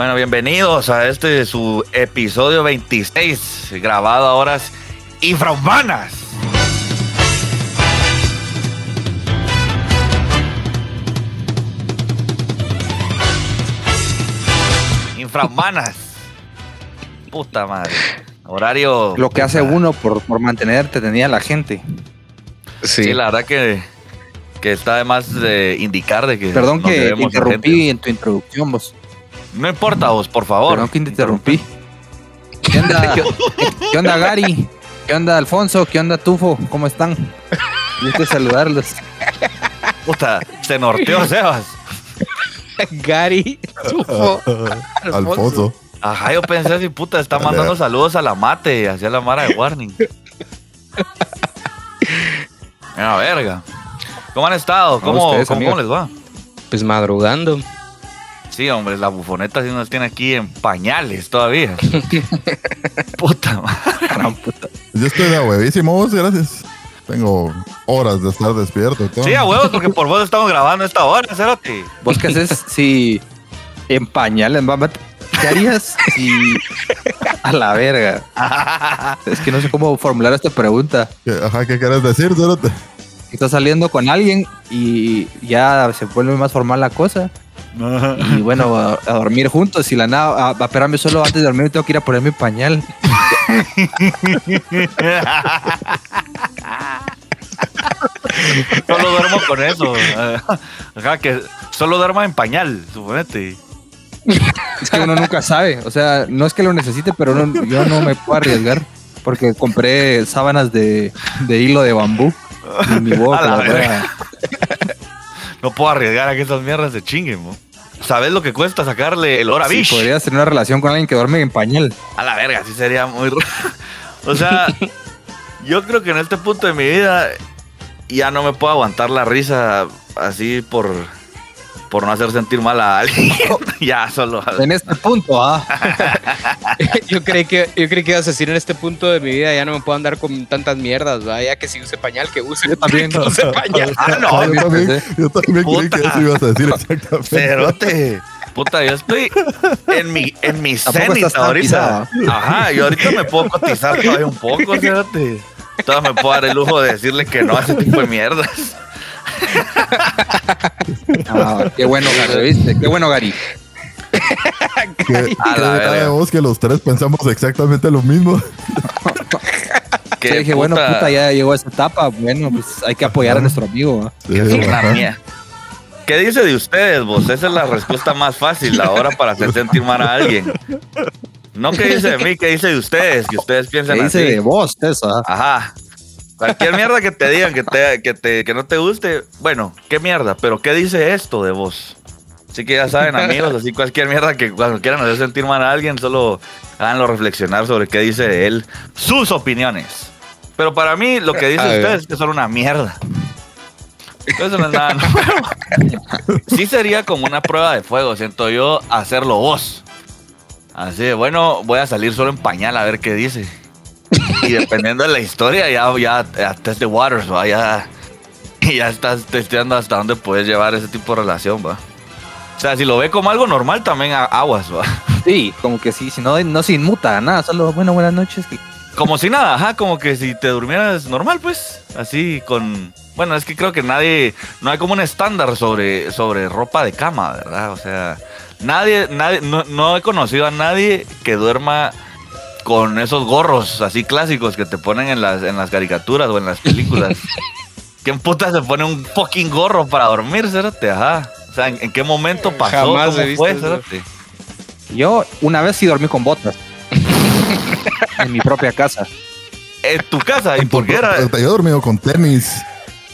Bueno, bienvenidos a este su episodio 26, grabado a horas infrahumanas. Infrahumanas. Puta madre. Horario. Lo que hace uno por, por mantenerte tenía la gente. Sí. la verdad que, que está de más de indicar de que. Perdón que interrumpí gente. en tu introducción, vos. No importa vos, por favor. Perdón que te interrumpí. ¿Qué onda, qué, qué onda Gary? ¿Qué onda Alfonso? ¿Qué onda Tufo? ¿Cómo están? Gusto saludarlos. Puta, se norteó Sebas. Gary, Tufo, Alfonso. Ajá, yo pensé así, puta, está Dale. mandando saludos a la mate, hacia la mara de Warning. Una verga. ¿Cómo han estado? ¿Cómo, ustedes, cómo, amigos. cómo les va? Pues madrugando. Sí, hombre, la bufoneta sí nos tiene aquí en pañales todavía. puta madre. Gran puta. Yo estoy de huevísimo, vos, gracias. Tengo horas de estar despierto todo. Sí, a huevos, porque por vos estamos grabando esta hora, Cerote. ¿Vos qué haces si en pañales, mamá? ¿Qué harías si a la verga? Es que no sé cómo formular esta pregunta. ¿Qué- Ajá, ¿qué quieres decir, Cerote? Estás saliendo con alguien y ya se vuelve más formal la cosa. Y bueno, a, a dormir juntos y la nada, a, a esperarme solo antes de dormir tengo que ir a poner mi pañal. Solo duermo con eso. Ajá, que solo duerma en pañal, suponete. Es que uno nunca sabe. O sea, no es que lo necesite, pero no- yo no me puedo arriesgar. Porque compré sábanas de, de hilo de bambú. Y mi boca, No puedo arriesgar a que esas mierdas se chinguen, mo. ¿Sabes lo que cuesta sacarle el hora Sí, podrías tener una relación con alguien que duerme en pañal. A la verga, sí sería muy... o sea, yo creo que en este punto de mi vida ya no me puedo aguantar la risa así por, por no hacer sentir mal a alguien. ya, solo... En este punto, ah. yo creí que yo creí que ibas a decir en este punto de mi vida ya no me puedo andar con tantas mierdas, ¿va? ya que si use pañal que use. Yo también. que use pañal. Ah, no, yo también, yo también creí que eso ibas a decir exactamente. Cerote. Puta, yo estoy en mi, en mi cenit ahorita. Ajá, yo ahorita me puedo cotizar todavía un poco, cerote. Todavía me puedo dar el lujo de decirle que no a ese tipo de mierdas. Ah, qué bueno, Gary, ¿viste? Qué bueno, Gary. De verga. vos que los tres pensamos exactamente lo mismo. Que Yo dije, bueno, puta, ya llegó esa etapa. Bueno, pues hay que apoyar a nuestro amigo. Sí, mía. ¿Qué dice de ustedes, vos? Esa es la respuesta más fácil ahora para hacer sentir mal a alguien. No qué dice de mí, qué dice de ustedes, que ustedes piensan ¿Qué dice así. de vos, eso? Ajá. Cualquier mierda que te digan que, te, que, te, que no te guste, bueno, qué mierda, pero ¿qué dice esto de vos? Así que ya saben, amigos, así cualquier mierda que cuando quieran hacer sentir mal a alguien, solo háganlo reflexionar sobre qué dice de él, sus opiniones. Pero para mí, lo que dice A ver. ustedes es que son una mierda. Eso no es nada nuevo. Sí sería como una prueba de fuego, siento yo, hacerlo vos. Así de, bueno, voy a salir solo en pañal a ver qué dice. Y dependiendo de la historia, ya, ya, ya test the waters, va, ya, ya estás testeando hasta dónde puedes llevar ese tipo de relación, va. O sea, si lo ve como algo normal, también aguas, va. Sí, como que sí, si no, no se inmuta nada, solo bueno, buenas noches. que- Como si nada, ajá, como que si te durmieras normal, pues, así con... Bueno, es que creo que nadie, no hay como un estándar sobre, sobre ropa de cama, ¿verdad? O sea, nadie, nadie, no, no he conocido a nadie que duerma con esos gorros así clásicos que te ponen en las, en las caricaturas o en las películas. ¿Quién puta se pone un fucking gorro para dormir, cérate? Ajá. O sea, ¿en, en qué momento pasó? Jamás ¿Cómo he visto fue, cérate? Yo una vez sí dormí con botas. en mi propia casa. En tu casa, ¿y por qué era? Yo he dormido con tenis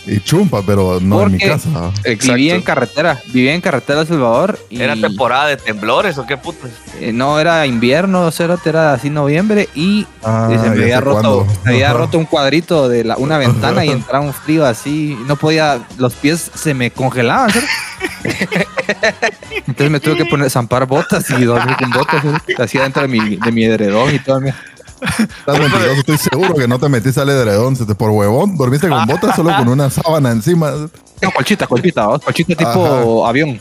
y chumpa, pero no en mi casa. Vivía en carretera, vivía en carretera de Salvador. Y, ¿Era temporada de temblores o qué putas? eh, no, era invierno, era así noviembre y Ah, se me había roto, se había roto un cuadrito de la, una ventana y entraba un frío así, no podía, los pies se me congelaban. Entonces me tuve que poner zampar botas y dormir con botas, ¿sabes? así dentro de mi, de mi edredón y todo. Estás mentiroso, estoy seguro que no te metiste al edredón. se te- Por huevón, dormiste con botas solo con una sábana encima. No, colchita, colchita, ¿no? colchita tipo avión.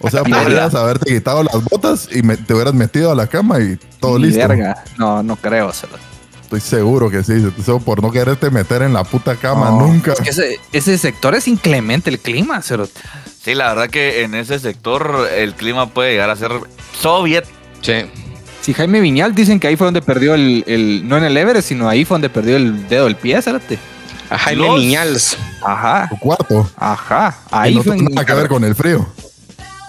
O sea, podrías haberte quitado las botas y me- te hubieras metido a la cama y todo listo. verga. No, no creo. cerote. Estoy seguro que sí. Solo por no quererte meter en la puta cama No, nunca. es que ese, ese sector es inclemente el clima, cerote. Sí, la verdad que en ese sector el clima puede llegar a ser soviet. Sí. Si Jaime Viñal dicen que ahí fue donde perdió el, el- no en el Everest, sino ahí fue donde perdió el dedo del pie, cerote. A Jaime Los- Niñals. Ajá, Tu cuarto. ajá. Y Ahí no fue tiene en- nada que ver con el frío.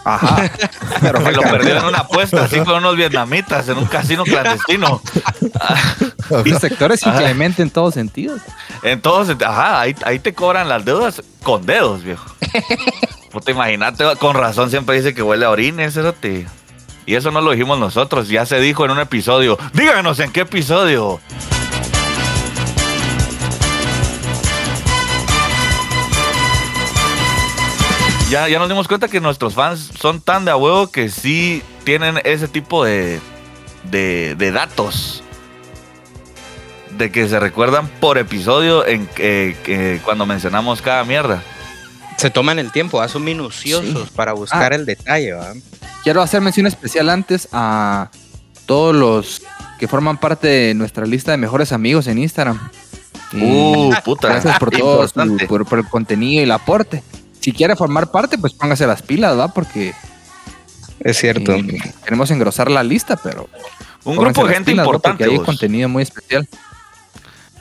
Ajá. Pero fue lo perdió en una apuesta así con unos vietnamitas en un casino clandestino. El sector es Ajá. inclemente en todos sentidos. Entonces, ajá, ahí, ahí te cobran las deudas con dedos, viejo. Puta, imagínate, con razón siempre dice que huele a orines, cerote. Y eso no lo dijimos nosotros, ya se dijo en un episodio. Díganos en qué episodio. Ya, ya nos dimos cuenta que nuestros fans son tan de a huevo que sí tienen ese tipo de, de, de datos. De que se recuerdan por episodio en que, que cuando mencionamos cada mierda. Se toman el tiempo, son minuciosos para buscar Ah. el detalle, ¿va? Quiero hacer mención especial antes a todos los que forman parte de nuestra lista de mejores amigos en Instagram. Uh, puta. gracias por todo, su- por, por el contenido y el aporte. Si quiere formar parte, pues póngase las pilas, ¿va? Porque Es cierto. eh, queremos engrosar la lista, pero Un grupo de gente pilas, ¿va? importante. Porque hay contenido muy especial.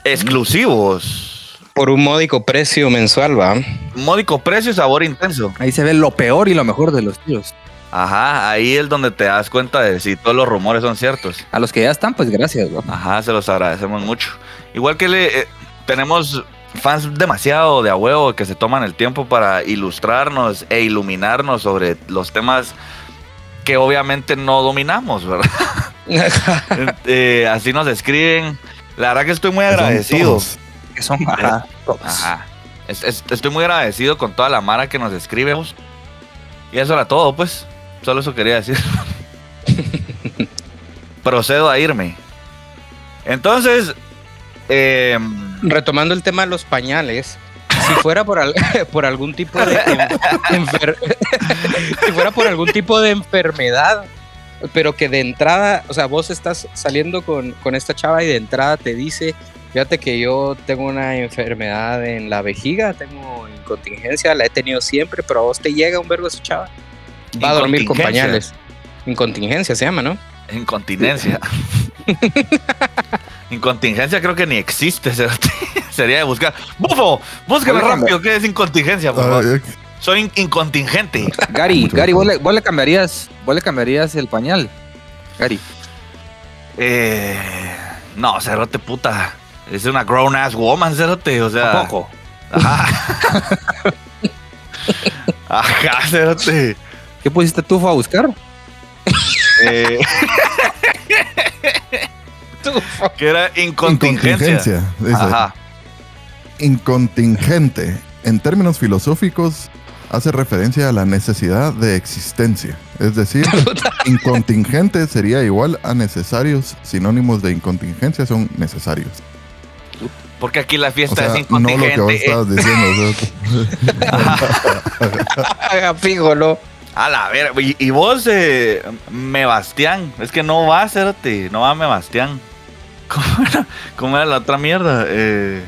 Exclusivos. Por un módico precio mensual, ¿va? Módico precio y sabor intenso. Ahí se ve lo peor y lo mejor de los tíos. Ajá, ahí es donde te das cuenta de si todos los rumores son ciertos. A los que ya están, pues gracias, ¿va? Ajá, se los agradecemos mucho. Igual que le eh, tenemos fans demasiado de a huevo que se toman el tiempo para ilustrarnos e iluminarnos sobre los temas que obviamente no dominamos, ¿verdad? Eh, así nos escriben. La verdad que estoy muy agradecido. Que son ajá. Ajá. Es- es- estoy muy agradecido con toda la mara que nos escribe. Y eso era todo, pues. Solo eso quería decir. Procedo a irme. Entonces, eh, Retomando el tema de los pañales, si fuera por, al- por algún tipo de en- enfer- si fuera por algún tipo de enfermedad, pero que de entrada, o sea, vos estás saliendo con, con esta chava y de entrada te dice, fíjate que yo tengo una enfermedad en la vejiga, tengo incontingencia, la he tenido siempre, pero a vos te llega un verbo esa chava. Va a dormir con pañales. Incontingencia se llama, ¿no? incontinencia. incontingencia creo que ni existe. cerote. Sería de buscar. ¡Bufo! Búscame rápido qué es incontingencia, por favor. Ay, Soy in- incontingente. Gary, Gary. ¿vos le, vos le cambiarías, vos le cambiarías el pañal. Gary. Eh, no, cerote puta. Es una grown ass woman, cerote. O sea. Tampoco. Ajá. Ajá, cerote. ¿Qué pusiste tú fue a buscar? Eh, que era incontingencia. Incontingencia. Ajá. Incontingente, en términos filosóficos, hace referencia a la necesidad de existencia. Es decir, incontingente sería igual a necesarios. Sinónimos de incontingencia son necesarios. Porque aquí la O fiesta sea, es no lo que vos incontingente. estabas diciendo. A la ver, y, y vos, eh, me Bastián. Es que no va, cerote. No va, me Bastián. ¿Cómo era, cómo era la otra mierda? Eh,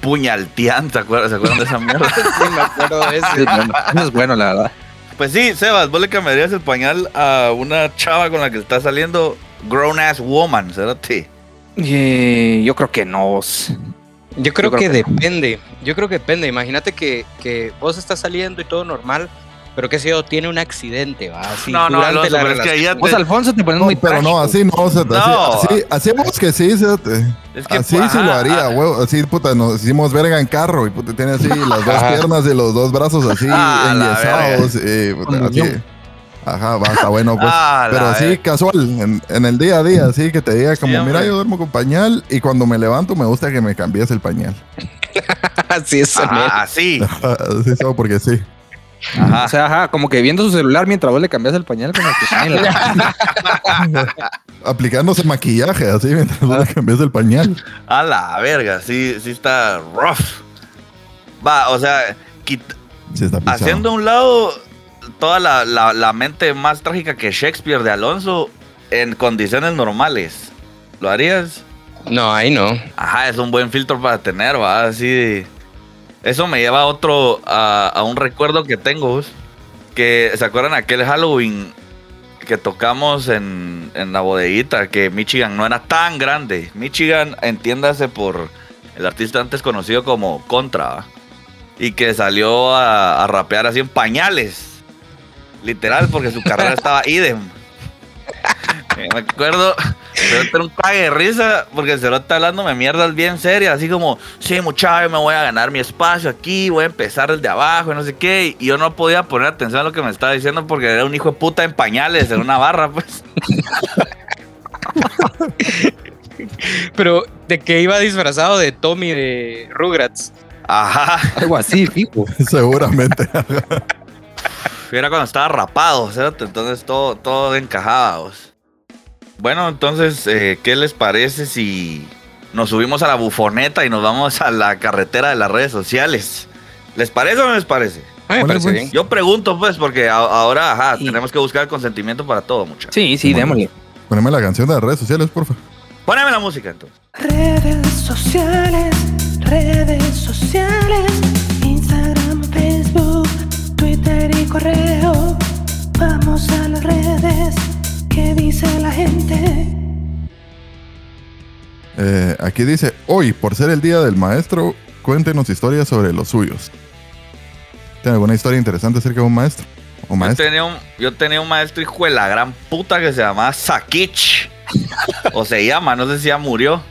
Puñaltián, ¿se acuerdan, ¿se acuerdan de esa mierda? Sí, me acuerdo de Sí, ese. bueno, eso es bueno, la verdad. Pues sí, Sebas, vos le cambiarías el pañal a una chava con la que está saliendo grown ass woman, cerote. Eh, yo creo que no. Yo creo, Yo creo que, que no. depende. Yo creo que depende. Imagínate que, que vos estás saliendo y todo normal, pero que sé yo, tiene un accidente, ¿va? Así, no, no, durante Alonso, la pero es que ahí ya Vos, te- Alfonso, te pones no, muy pero no, así no. o sea, No. Así, así, hacemos que sí, fíjate. es que, Así sí ajá, lo haría, ah, huevo. Así, puta, nos hicimos verga en carro y puta, tiene así las dos Ajá. piernas y los dos brazos así Ah, enyesados. y, puta, así. Ajá, va, está bueno, pues. Ah, Pero así casual, en, en el día a día, así que te diga como, mira, yo duermo con pañal y cuando me levanto me gusta que me cambies el pañal. Así es, Ajá, así. Así solo porque sí. Ajá. O sea, ajá, como que viendo su celular mientras vos le cambias el pañal. Como que, ay, la- Aplicándose maquillaje, así, mientras vos le cambias el pañal. A la verga, sí, sí está rough. Va, o sea, quit- Sí, está pisado. haciendo a un lado toda la, la- la mente más trágica que Shakespeare de Alonso en condiciones normales. ¿Lo harías? No, ahí no. Ajá, es un buen filtro para tener, va, así de- Eso me lleva a otro, a, a un recuerdo que tengo, que ¿se acuerdan aquel Halloween que tocamos en, en la bodeguita? Que Michigan no era tan grande. Michigan, entiéndase por el artista antes conocido como Contra, y que salió a, a rapear así en pañales. Literal, porque su carrera estaba idem. Eh, Me acuerdo, pero era un cague de risa porque el cerote hablándome mierdas bien serias, así como, sí, muchacho, me voy a ganar mi espacio aquí, voy a empezar desde abajo, y no sé qué. Y yo no podía poner atención a lo que me estaba diciendo porque era un hijo de puta en pañales, en una barra, pues. Pero de que iba disfrazado de Tommy de Rugrats. Ajá, Algo así, fijo. Seguramente. era cuando estaba rapado, cerote, entonces todo, todo encajaba. vos. Bueno, entonces, eh, ¿qué les parece si nos subimos a la bufoneta y nos vamos a la carretera de las redes sociales? ¿Les parece o no les parece? A mí me parece pues. bien. Yo pregunto, pues, porque a- ahora, ajá, tenemos que buscar el consentimiento para todo, muchachos. Sí, sí, démosle. Poneme la canción de las redes sociales, porfa. Poneme la música, entonces. Redes sociales, redes sociales, Instagram, Facebook, Twitter y correo. Vamos a las redes, ¿qué dice la gente? Eh, aquí dice, hoy, por ser el día del maestro, cuéntenos historias sobre los suyos. ¿Tiene alguna historia interesante acerca de un maestro? ¿O Yo tenía, un, yo tenía un maestro hijo de la gran puta que se llamaba Sakich. o se llama, no sé si ya murió.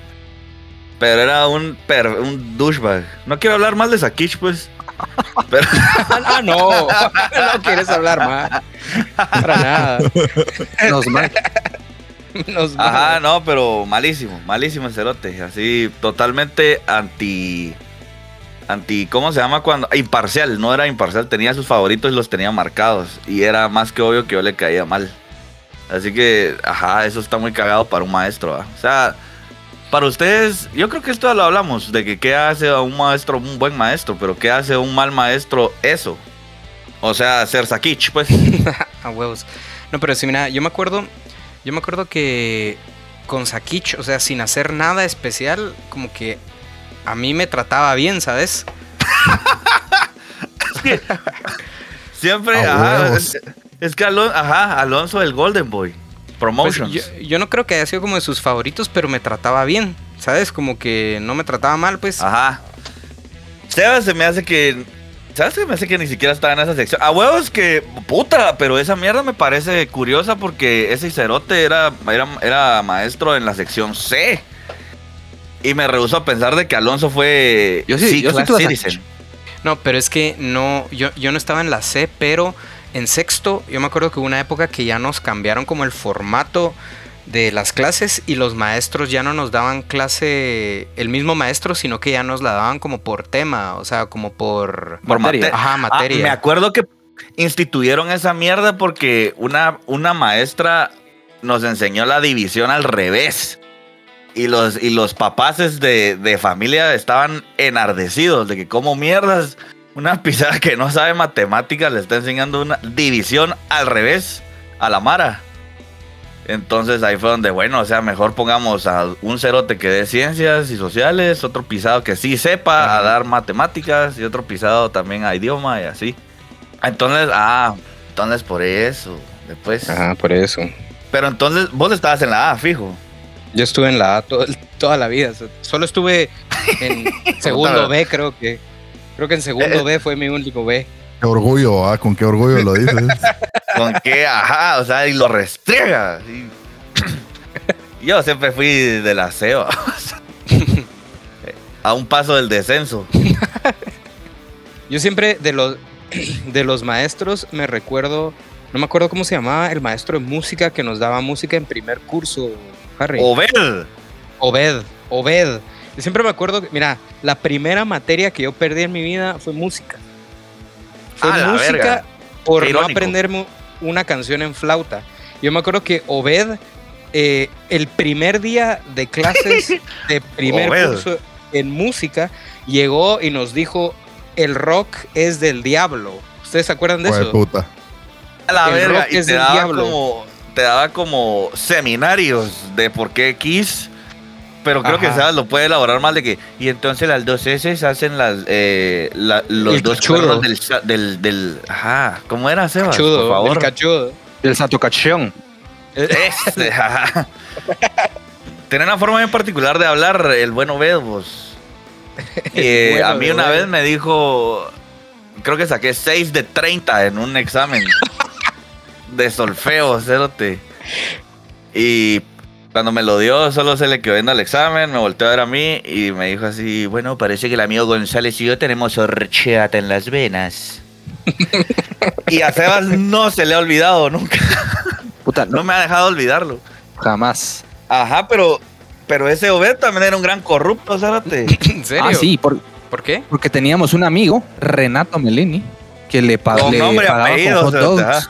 Pero era un, per- un douchebag. No quiero hablar más de Sakich, pues. Pero, Ah, no. No quieres hablar más. Para nada. Nos ma- Nos ajá, no, pero malísimo, malísimo el cerote. Así, totalmente anti. Anti, ¿cómo se llama cuando? Imparcial, no era imparcial, tenía sus favoritos y los tenía marcados. Y era más que obvio que yo le caía mal. Así que, ajá, eso está muy cagado para un maestro. ¿va? O sea, para ustedes, yo creo que esto ya lo hablamos, de que qué hace a un maestro un buen maestro, pero qué hace a un mal maestro eso. O sea, ser Sakich, pues. A huevos. No, pero sí, mira, yo me acuerdo. Yo me acuerdo que con Sakich, o sea, sin hacer nada especial, como que a mí me trataba bien, ¿sabes? Siempre, ajá. Es, es que Alon- ajá, Alonso el Golden Boy. Pues, Promotions. yo, yo no creo que haya sido como de sus favoritos, pero me trataba bien, ¿sabes? Como que no me trataba mal, pues. Ajá. Sebas se me hace que. ¿Sabes qué? Me hace que ni siquiera estaba en esa sección. A huevos que. Puta, pero esa mierda me parece curiosa porque ese cerote era, era, era maestro en la sección C. Y me rehuso a pensar de que Alonso fue. Yo sí- yo sí Citizen. No, pero es que no, yo, yo no estaba en la C, pero en sexto, yo me acuerdo que hubo una época que ya nos cambiaron como el formato de las clases y los maestros ya no nos daban clase el mismo maestro, sino que ya nos la daban como por tema, o sea, como por... Por Materia. mate- Ajá, Ah, materia. me acuerdo que instituyeron esa mierda porque una, una maestra nos enseñó la división al revés. Y los, y los papaces de, de familia estaban enardecidos de que como mierdas una pisada que no sabe matemáticas le está enseñando una división al revés a la Mara. Entonces ahí fue donde, bueno, o sea, mejor pongamos a un cerote que dé ciencias y sociales, otro pisado que sí sepa a dar matemáticas y otro pisado también a idioma y así. Entonces, ah, entonces por eso, después. Ajá, por eso. Pero entonces vos estabas en la A, fijo. Yo estuve en la A todo- toda la vida, solo estuve en segundo B, creo que. Creo que en segundo Eh, B fue mi único B. Qué orgullo, ah, con qué orgullo lo dices. Con que, ajá, o sea, y lo restriega. y- Yo siempre fui de la CEO. A un paso del descenso. Yo siempre de los de los maestros me recuerdo, no me acuerdo cómo se llamaba el maestro de música que nos daba música en primer curso, Harry. Obed. Obed, Obed. Yo siempre me acuerdo, que- mira, la primera materia que yo perdí en mi vida fue música. Fue Ah, música verga. por no aprenderme una canción en flauta. Yo me acuerdo que Obed, eh, el primer día de clases de primer Obed. curso en música, llegó y nos dijo, el rock es del diablo. ¿Ustedes se acuerdan de eso? puta. A la El verga. rock Y es te del daba diablo. como. Te daba como seminarios de por qué Kiss. Pero creo que. Sebas lo puede elaborar más de que. Y entonces las dos S hacen las, eh, la- los El dos cuernos del, del, del. Ajá. ¿Cómo era, Sebas? Cachudo, por favor. el cachudo. El Satocachón. Este, ajá. Tiene una forma bien particular de hablar el bueno Bedbos. Eh, bueno a mí una vez me dijo, creo que saqué 6 de 30 en un examen de solfeo, cerote. Y cuando me lo dio, solo se le quedó viendo el examen, me volteó a ver a mí y me dijo así, bueno, parece que el amigo González y yo tenemos horchata en las venas. y a Sebas no se le ha olvidado nunca, Puta, no no, me ha dejado olvidarlo. jamás. Ajá, pero, pero ese Obed también era un gran corrupto, Zárate. ¿En serio? Ah, sí, por- ¿Por qué? porque teníamos un amigo, Renato Melini, que le, pa- Con le nombre y pagaba apellido, con hot dogs.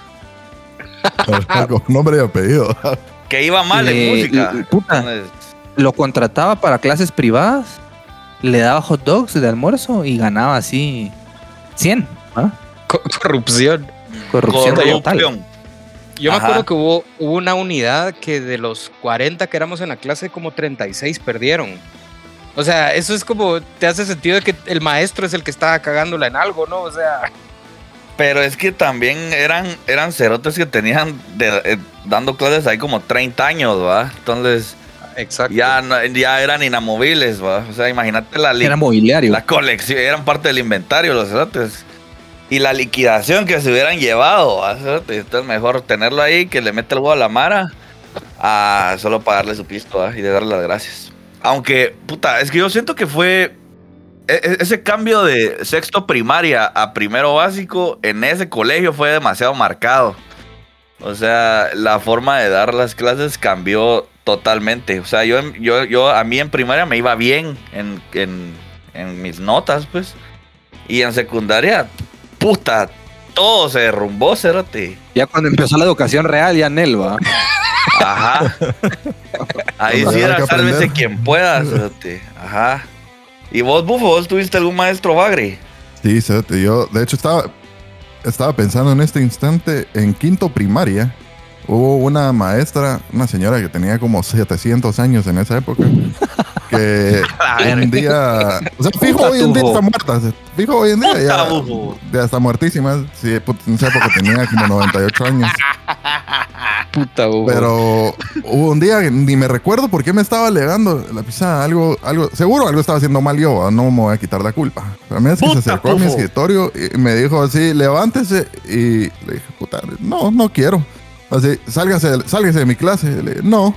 Con nombre y apellido. Que iba mal en Le- música. le- puta. Entonces, Lo contrataba para clases privadas, le daba hot dogs de almuerzo y ganaba así 100. ¿ah? Co- corrupción. Corrupción total. corrupción. Yo me acuerdo que hubo, hubo una unidad que de los 40 que éramos en la clase, como 36 perdieron. O sea, eso es como, te hace sentido de que el maestro es el que estaba cagándola en algo, ¿no? O sea, Pero es que también eran, eran cerotes que tenían de- eh, dando clases ahí como 30 años, ¿va? Entonces exacto. ya, no- ya eran inamovibles, ¿va? O sea, imagínate la, Era mobiliario. la colección, eran parte del inventario los cerotes. Y la liquidación que se hubieran llevado, ¿va? Cerote? Entonces mejor tenerlo ahí, que le mete el huevo a la mara, a solo pagarle su pisto, ¿va? Y de darle las gracias. Aunque, puta, es que yo siento que fue e- e- ese cambio de sexto primaria a primero básico en ese colegio fue demasiado marcado. O sea, la forma de dar las clases cambió totalmente. O sea, yo, yo, yo a mí en primaria me iba bien en, en, en mis notas, pues. Y en secundaria, puta, todo se derrumbó, cerote. Ya cuando empezó la educación real, ya Nelva. Ajá. Ahí sí era sálvese quien pueda, cerote. Ajá. ¿Y vos, Bufo, vos tuviste algún maestro bagre? Sí, yo de hecho estaba, estaba pensando en este instante, en quinto primaria, hubo una maestra, una señora que tenía como 700 años en esa época, que un día, o sea, fijo hoy en día está muerta, fijo hoy en día ya, ya está muertísima, sí, en esa época tenía como 98 años, Puta, Hugo. pero hubo un día que ni me recuerdo por qué me estaba alegando la pisada, algo, algo, seguro algo estaba haciendo mal yo, no me voy a quitar la culpa. Pero a mí es que se acercó a mi escritorio y me dijo así, levántese y le dije, puta, no, no quiero. Así, sálgase, sálgase de mi clase. Le no.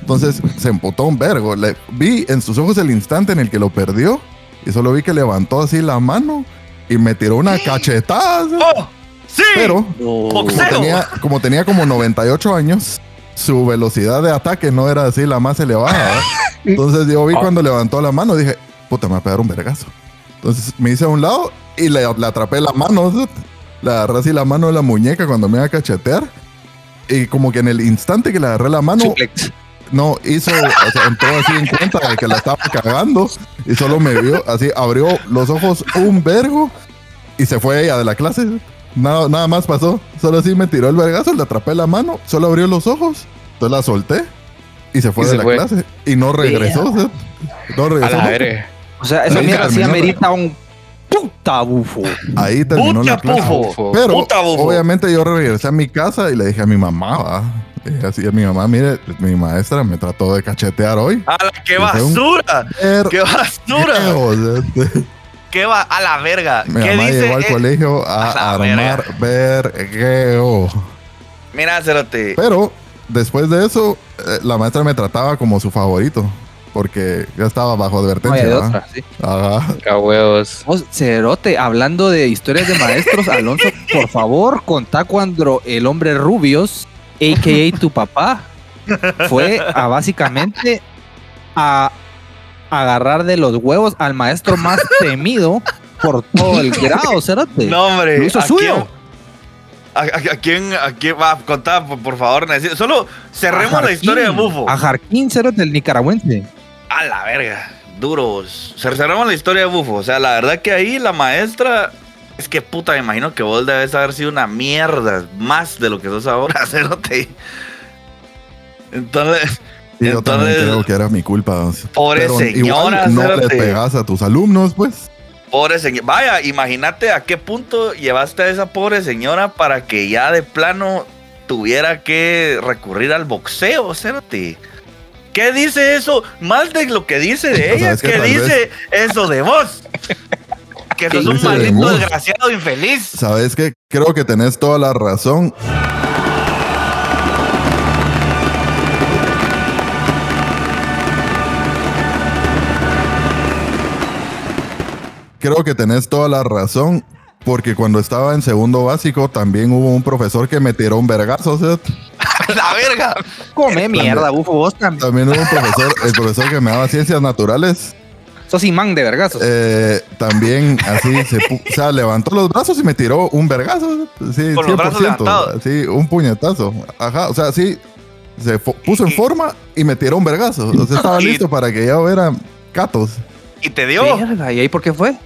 Entonces se emputó un vergo. Le, vi en sus ojos el instante en el que lo perdió y solo vi que levantó así la mano y me tiró una cachetada. ¿sí? ¡Oh! ¡Sí! Pero como ¡Boxeo! tenía, como tenía como 98 años, su velocidad de ataque no era así la más elevada. Entonces yo vi cuando levantó la mano, dije, puta, me va a pegar un vergazo. Entonces me hice a un lado y le, le atrapé la mano. ¿sí? Le agarré así la mano de la muñeca cuando me iba a cachetear. Y como que en el instante que le agarré la mano, Suplex. no hizo, o sea, entró así en cuenta de que la estaba cagando y solo me vio, así abrió los ojos un vergo y se fue ella de la clase. Nada, nada más pasó, solo así me tiró el vergazo, le atrapé la mano, solo abrió los ojos, entonces la solté y se fue Y de se la fue. clase y no regresó. o sea, no A regresó. la verga. O sea, esa mierda sí la- amerita un puta bufo. Ahí terminó la ¡Puta, clase. pufo! Pero ¡Puta, bufo! obviamente yo regresé a mi casa y le dije a mi mamá, ¿va? Así a mi mamá, mire, mi maestra me trató de cachetear hoy. ¡A la qué basura! ¡Qué basura! ¿Qué va? A la verga. Mi ¿Qué mamá dice? llegó al colegio a, a la armar vergueo. Mira, Cerote. Pero después de eso, eh, la maestra me trataba como su favorito. Porque ya estaba bajo No hay advertencia. de ¿va? otra, sí. Ajá. Cerote, hablando de historias de maestros, Alonso, por favor, contá cuando el hombre rubios, a.k.a. tu papá, fue a básicamente a agarrar de los huevos al maestro más temido por todo el grado, Cerote. No, hombre. Lo hizo ¿a suyo. quién- ¿A, a- a quién, a quién va a contar, por, por favor? necesito- Solo cerremos la historia de Bufo. A Jarquín, Cerote, el nicaragüense. A la verga. Duros. Cerremos la historia de Bufo. O sea, la verdad que ahí la maestra Es que puta, me imagino que vos debes haber sido una mierda más de lo que sos ahora, Cerote. Entonces, yo también entonces, creo que era mi culpa. Pobre pero señora, igual no le cerote. pegas a tus alumnos, pues. pobre señora. Vaya, imagínate a qué punto llevaste a esa pobre señora para que ya de plano tuviera que recurrir al boxeo, Cerote. ¿Qué dice eso? Más de lo que dice de ella, que ¿qué tal dice eso de vos? Que sos un de maldito desgraciado infeliz. ¿Sabes qué? Creo que tenés toda la razón. Creo que tenés toda la razón. Porque cuando estaba en segundo básico también hubo un profesor que me tiró un vergazo. ¿sí? La verga. Come mierda, bufo. Vos también. También hubo un profesor, el profesor que me daba ciencias naturales. Sos imán de vergazos. Eh, también así se o sea, levantó los brazos y me tiró un vergazo. Sí, Con los brazos 100%, levantados. Así, un puñetazo. Ajá, o sea, sí, se puso en forma y me tiró un vergazo. O sea, estaba Y- listo para que ya hubiera catos. Y te dio. Verga, ¿Y ahí por qué fue?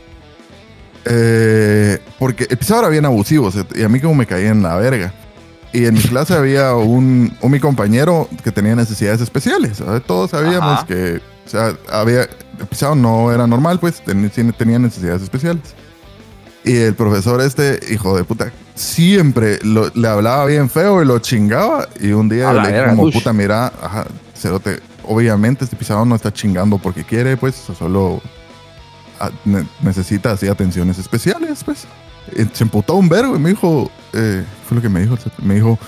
Eh, porque el pisado era bien abusivo o sea, y a mí como me caía en la verga. Y en mi clase había un, un mi compañero que tenía necesidades especiales. ¿sabes? Todos sabíamos Ajá. que, o sea, había, pisado no era normal, pues ten- tenía necesidades especiales. Y el profesor este, hijo de puta, siempre lo- le hablaba bien feo y lo chingaba. Y un día la le dije como, puta, mira, ajá, cerote, obviamente este pisado no está chingando porque quiere, pues, solo a- ne- necesita así atenciones especiales, pues. Se emputó un vergo y me dijo, eh, fue lo que me dijo, me dijo,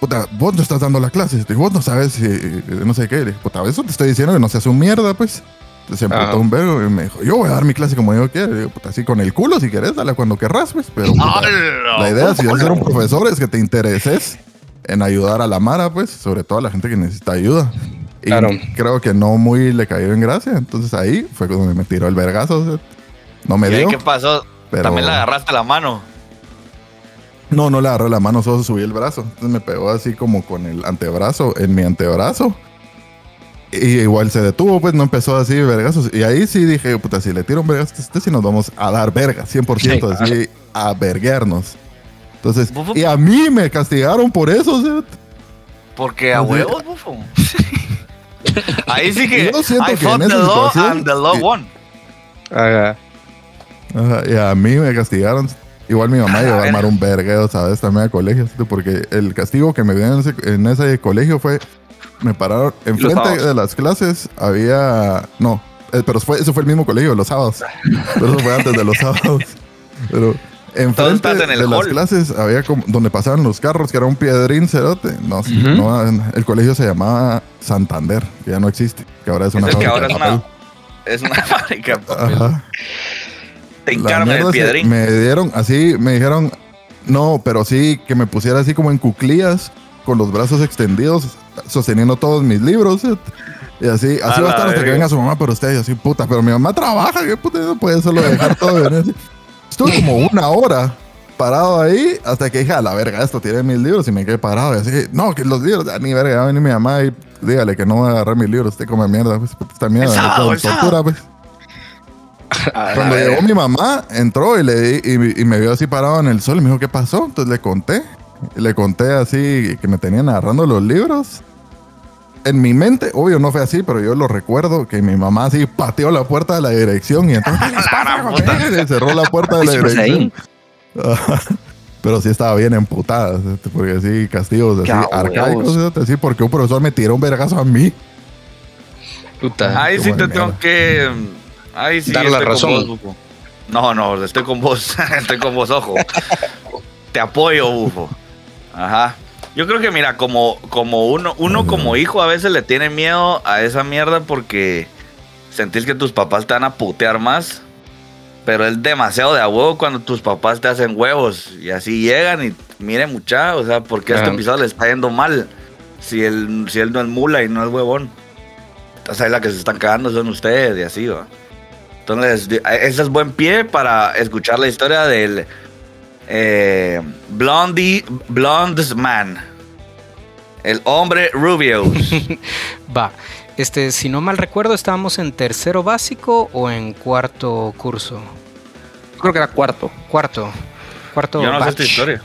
puta, vos no estás dando la clase, Dijo, vos no sabes si, eh, no sé qué, puta, eso te estoy diciendo que no seas un mierda, pues. Se emputó un vergo y me dijo, yo voy a dar mi clase como yo quiera. Le digo, puta, así con el culo si querés, dale cuando querrás, pues. Pero puta, la idea, si vas a ser un profesor, es que te intereses en ayudar a la Mara, pues, sobre todo a la gente que necesita ayuda. Y Claro. creo que no muy le cayó en gracia. Entonces ahí fue cuando me tiró el vergazo. o sea, no me ¿Y ahí dio. qué pasó? pero- También le agarraste la mano. No, no le agarré la mano, solo subí el brazo. Entonces me pegó así como con el antebrazo, en mi antebrazo. Y igual se detuvo, pues no empezó así vergazos. Y ahí sí dije, puta, si le tiro un vergazo a este, sí nos vamos a dar verga, 100%, Sí, así, a verguearnos. Entonces, Bufo. y a mí me castigaron por eso, sea, Porque a huevos, bufo. Ahí sí que. Yo siento I que en the esa law situación- and the law y- won. Ajá. Ajá, y a mí me castigaron. Igual mi mamá A llegó a armar un vergueo, ¿sabes? También al colegio. Porque el castigo que me dieron en ese, en ese colegio fue... Me pararon enfrente de las clases. Había... No, eh, pero fue, ese fue el mismo colegio, los sábados. Pero eso fue antes de los sábados. Pero enfrente en el de las hall. clases había como... Donde pasaban los carros, que era un piedrín cerote. No, sé, Ujú. no, el colegio se llamaba Santander, que ya no existe. Que ahora es Es una el que ahora de es una. Es una fábrica. Ajá. Te el piedrín. Me dieron así, me dijeron, no, pero sí que me pusiera así como en cuclillas, con los brazos extendidos, sosteniendo todos mis libros. Y así, A así va a estar hasta que venga su mamá, pero usted, así, puta, pero mi mamá trabaja, que puta, no puede solo dejar todo. y venir. Estuve como una hora parado ahí hasta que dije, a la verga, esto tiene mis libros y me quedé parado. Y así, no, que los libros, ni verga, va a venir mi mamá y dígale que no va a agarrar mis libros, usted come mierda, pues, puta, esta mierda, sábado. tortura, pues. Cuando llegó mi mamá, entró y, le di- y, y me vio así parado en el sol y me dijo, ¿qué pasó? Entonces le conté. Y le conté así que me tenían agarrando los libros. En mi mente, obvio no fue así, pero yo lo recuerdo que mi mamá así pateó la puerta de la dirección y entonces y cerró la puerta de la dirección. Pero sí estaba bien emputada, porque sí, castigos así arcaicos, así, porque un profesor me tiró un vergazo a mí. Puta. Ahí qué sí te tengo mierda. que. Ahí sí. Dar la razón. vos. No, no, estoy con vos. estoy con vos, ojo. te apoyo, bufo. Ajá. Yo creo que, mira, como, como uno, uno como hijo a veces le tiene miedo a esa mierda porque sentís que tus papás te van a putear más. Pero es demasiado de a huevo cuando tus papás te hacen huevos. Y así llegan y mire mucha, o sea, porque a este episodio le está yendo mal. Si él, si él no es mula y no es huevón. Entonces ahí la que se están cagando son ustedes y así, va. Entonces, de- ese es buen pie para escuchar la historia del eh, Blondie, Blondes Man. El hombre rubio. Va. Este, si no mal recuerdo, estábamos en tercero básico o en cuarto curso. creo que era cuarto. Cuarto. Cuarto Yo no sé batch. esta historia.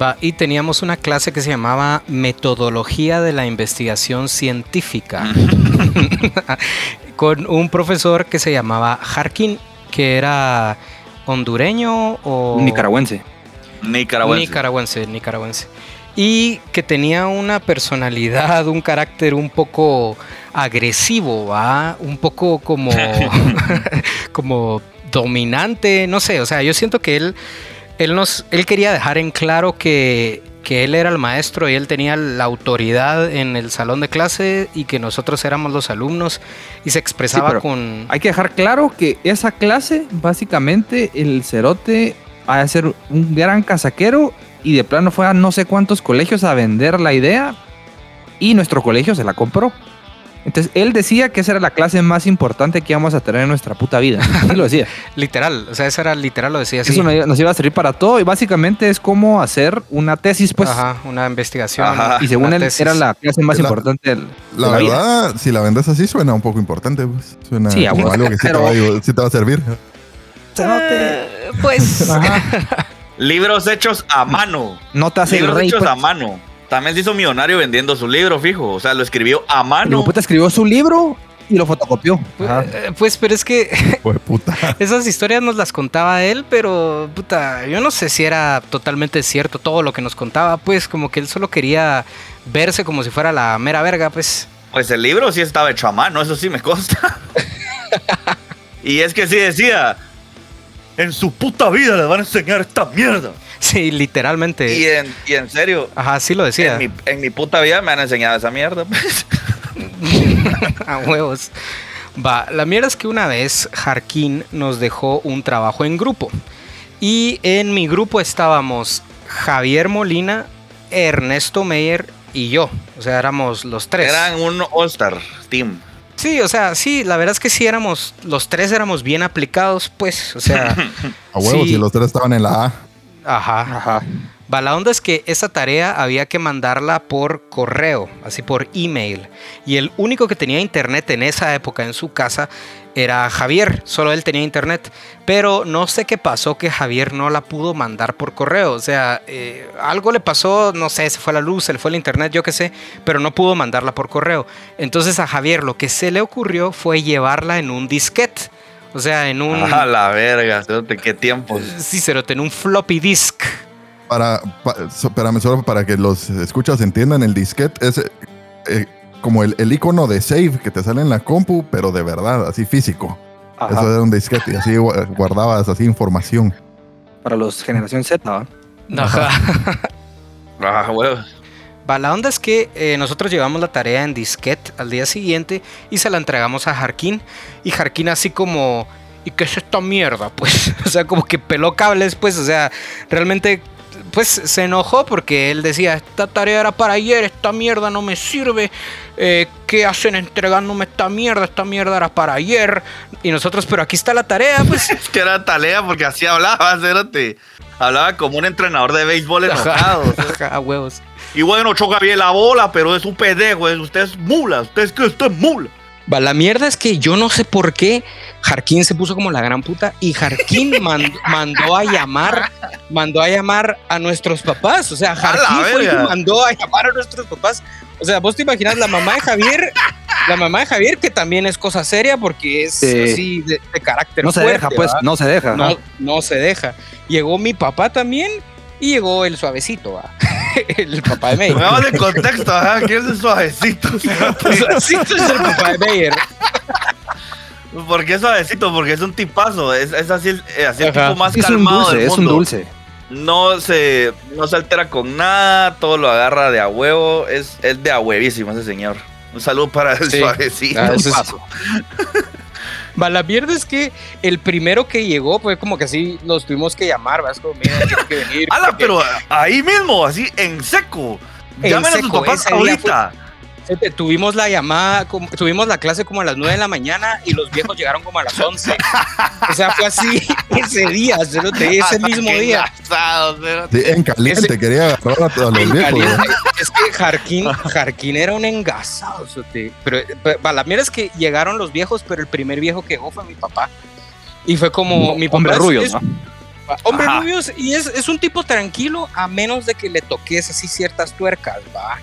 Va, y teníamos una clase que se llamaba Metodología de la Investigación Científica. con un profesor que se llamaba Harkin, que era hondureño o Nicaragüense. Nicaragüense. nicaragüense, nicaragüense. Y que tenía una personalidad, un carácter un poco agresivo, ¿va? Un poco como, como dominante, no sé, o sea, yo siento que él, él, nos, él quería dejar en claro que, que él era el maestro y él tenía la autoridad en el salón de clase y que nosotros éramos los alumnos y se expresaba con... Hay que dejar claro que esa clase, básicamente, el cerote va a ser un gran casaquero y de plano fue a no sé cuántos colegios a vender la idea y nuestro colegio se la compró. Entonces él decía que esa era la clase más importante que íbamos a tener en nuestra puta vida. Así lo decía. Literal, o sea, eso era literal, lo decía así. Eso nos iba a servir para todo y básicamente es como hacer una tesis, pues. Ajá, una investigación. Ajá. Y según una él, tesis. era la clase más La- importante del, La de la vida. verdad, si la vendes así, suena un poco importante. Pues. Suena Sí, como algo que sí te, va, a- sí te va a servir. Eh, pues Libros hechos a mano. No te hace el Libros rey. hechos pues. a mano. También se hizo millonario vendiendo su libro, fijo. O sea, lo escribió a mano. puta escribió su libro y lo fotocopió. Ajá. Eh, Pues, pero es que Pues puta. esas historias nos las contaba él, pero puta, yo no sé si era totalmente cierto todo lo que nos contaba, pues como que él solo quería verse como si fuera la mera verga, pues. Pues el libro sí estaba hecho a mano, eso sí me consta. y es que sí decía, en su puta vida les van a enseñar esta mierda. Sí, Y literalmente. en, y en serio, Ajá, sí lo decía. en mi, en mi puta vida me han enseñado esa mierda. pues. A huevos. Va, la mierda es que una vez Jarquín nos dejó un trabajo en grupo. Y en mi grupo estábamos Javier Molina, Ernesto Meyer y yo. O sea, éramos los tres. Eran un All-Star Team. Sí, o sea, sí, la verdad es que sí éramos, los tres éramos bien aplicados, pues. O sea, A huevos, Sí. si los tres estaban en la A. ajá. Ajá. Va, la onda es que esa tarea había que mandarla por correo, así por email. Y el único que tenía internet en esa época en su casa era Javier, solo él tenía internet. Pero no sé qué pasó que Javier no la pudo mandar por correo. O sea, eh, algo le pasó, no sé, se fue la luz, se le fue el internet, yo qué sé, pero no pudo mandarla por correo. Entonces a Javier lo que se le ocurrió fue llevarla en un disquete. O sea, en un... A la verga, cerote, qué tiempos. Sí, cerote, en un floppy disk. Para, pa- so- espérame, solo para que los escuchas entiendan, el disquete es eh, eh, como el, el icono de save que te sale en la compu, pero de verdad, así físico. Ajá. Eso era un disquete y así gua- guardabas así información. Para los generación Z, ¿va? Ajá. Ah, huevo. Va, la onda es que eh, nosotros llevamos la tarea en disquete al día siguiente y se la entregamos a Jarquín. Y Jarquín así como, ¿y qué es esta mierda? Pues, o sea, como que peló cables, pues, o sea, realmente, pues se enojó porque él decía, esta tarea era para ayer, esta mierda no me sirve. eh, ¿Qué hacen entregándome esta mierda? Esta mierda era para ayer. Y nosotros, pero aquí está la tarea, pues. Es que era talea porque así hablaba, cerote. Hablaba como un entrenador de béisbol Ajá, enojado. ajá, huevos. Y bueno, choca bien la bola, pero es un pendejo. Usted es mula. Usted es que usted es mula. Va, la mierda es que yo no sé por qué Jarquín se puso como la gran puta y Jarquín mand- mandó a llamar, mandó a llamar a nuestros papás. O sea, Jarquín fue el que mandó a llamar a nuestros papás. O sea, vos te imaginas la mamá de Javier, la mamá de Javier, que también es cosa seria porque es Sí. así de, de carácter. No se deja, pues, no se deja. no, no se deja. Llegó mi papá también y llegó el suavecito, ¿va? el papá de May. Pongamos en contexto, ajá. ¿Quién es el suavecito? suavecito es el papá de Meyer. ¿Por qué suavecito? Porque es un tipazo. Es, es así, el- eh, así el Ajá. tipo más es un calmado dulce, del es un dulce. No se, no se altera con nada, todo lo agarra de a huevo. Es, es de a huevísimo ese señor. Un saludo para el Sí. suavecito. Ah, la mierda es que el primero que llegó fue como que así los tuvimos que llamar, ¿vas? Como, mira, que venir. Ala, porque- pero ahí mismo, así en seco. En Llamen a sus seco, papás ahorita. Tuvimos la llamada, como- tuvimos la clase como a las 9 de la mañana y los viejos llegaron como a las 11. O sea, fue así ese día, ese mismo día. Sí, en caliente Ese- quería agarrar a todos los viejos. Es que Jarquín, Jarquín era un engasado. Pero, la mierda es que llegaron los viejos, pero el primer viejo que llegó fue mi papá. Y fue como mi papá Hombre es- rubios, es- ¿no? Hombre Ajá. rubios y es, es un tipo tranquilo a menos de que le toques así ciertas tuercas, va.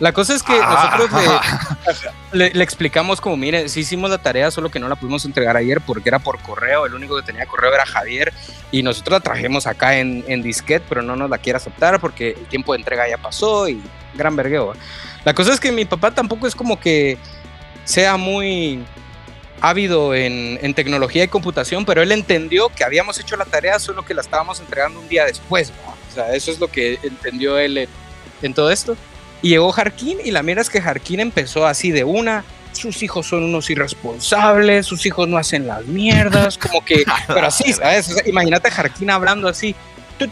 La cosa es que Ajá, nosotros le, ajá. le, le explicamos como, mire, sí hicimos la tarea, solo que no la pudimos entregar ayer porque era por correo, el único que tenía correo era Javier y nosotros la trajimos acá en, en disquete, pero no nos la quiere aceptar porque el tiempo de entrega ya pasó y gran vergueo. La cosa es que mi papá tampoco es como que sea muy ávido en, en tecnología y computación, pero él entendió que habíamos hecho la tarea, solo que la estábamos entregando un día después. O sea, eso es lo que entendió él en, en todo esto. Y llegó Jarquín y la mira es que Jarquín empezó así de una. Sus hijos son unos irresponsables, sus hijos no hacen las mierdas, como que, pero así, ¿sabes? O sea, imagínate a Jarquín hablando así,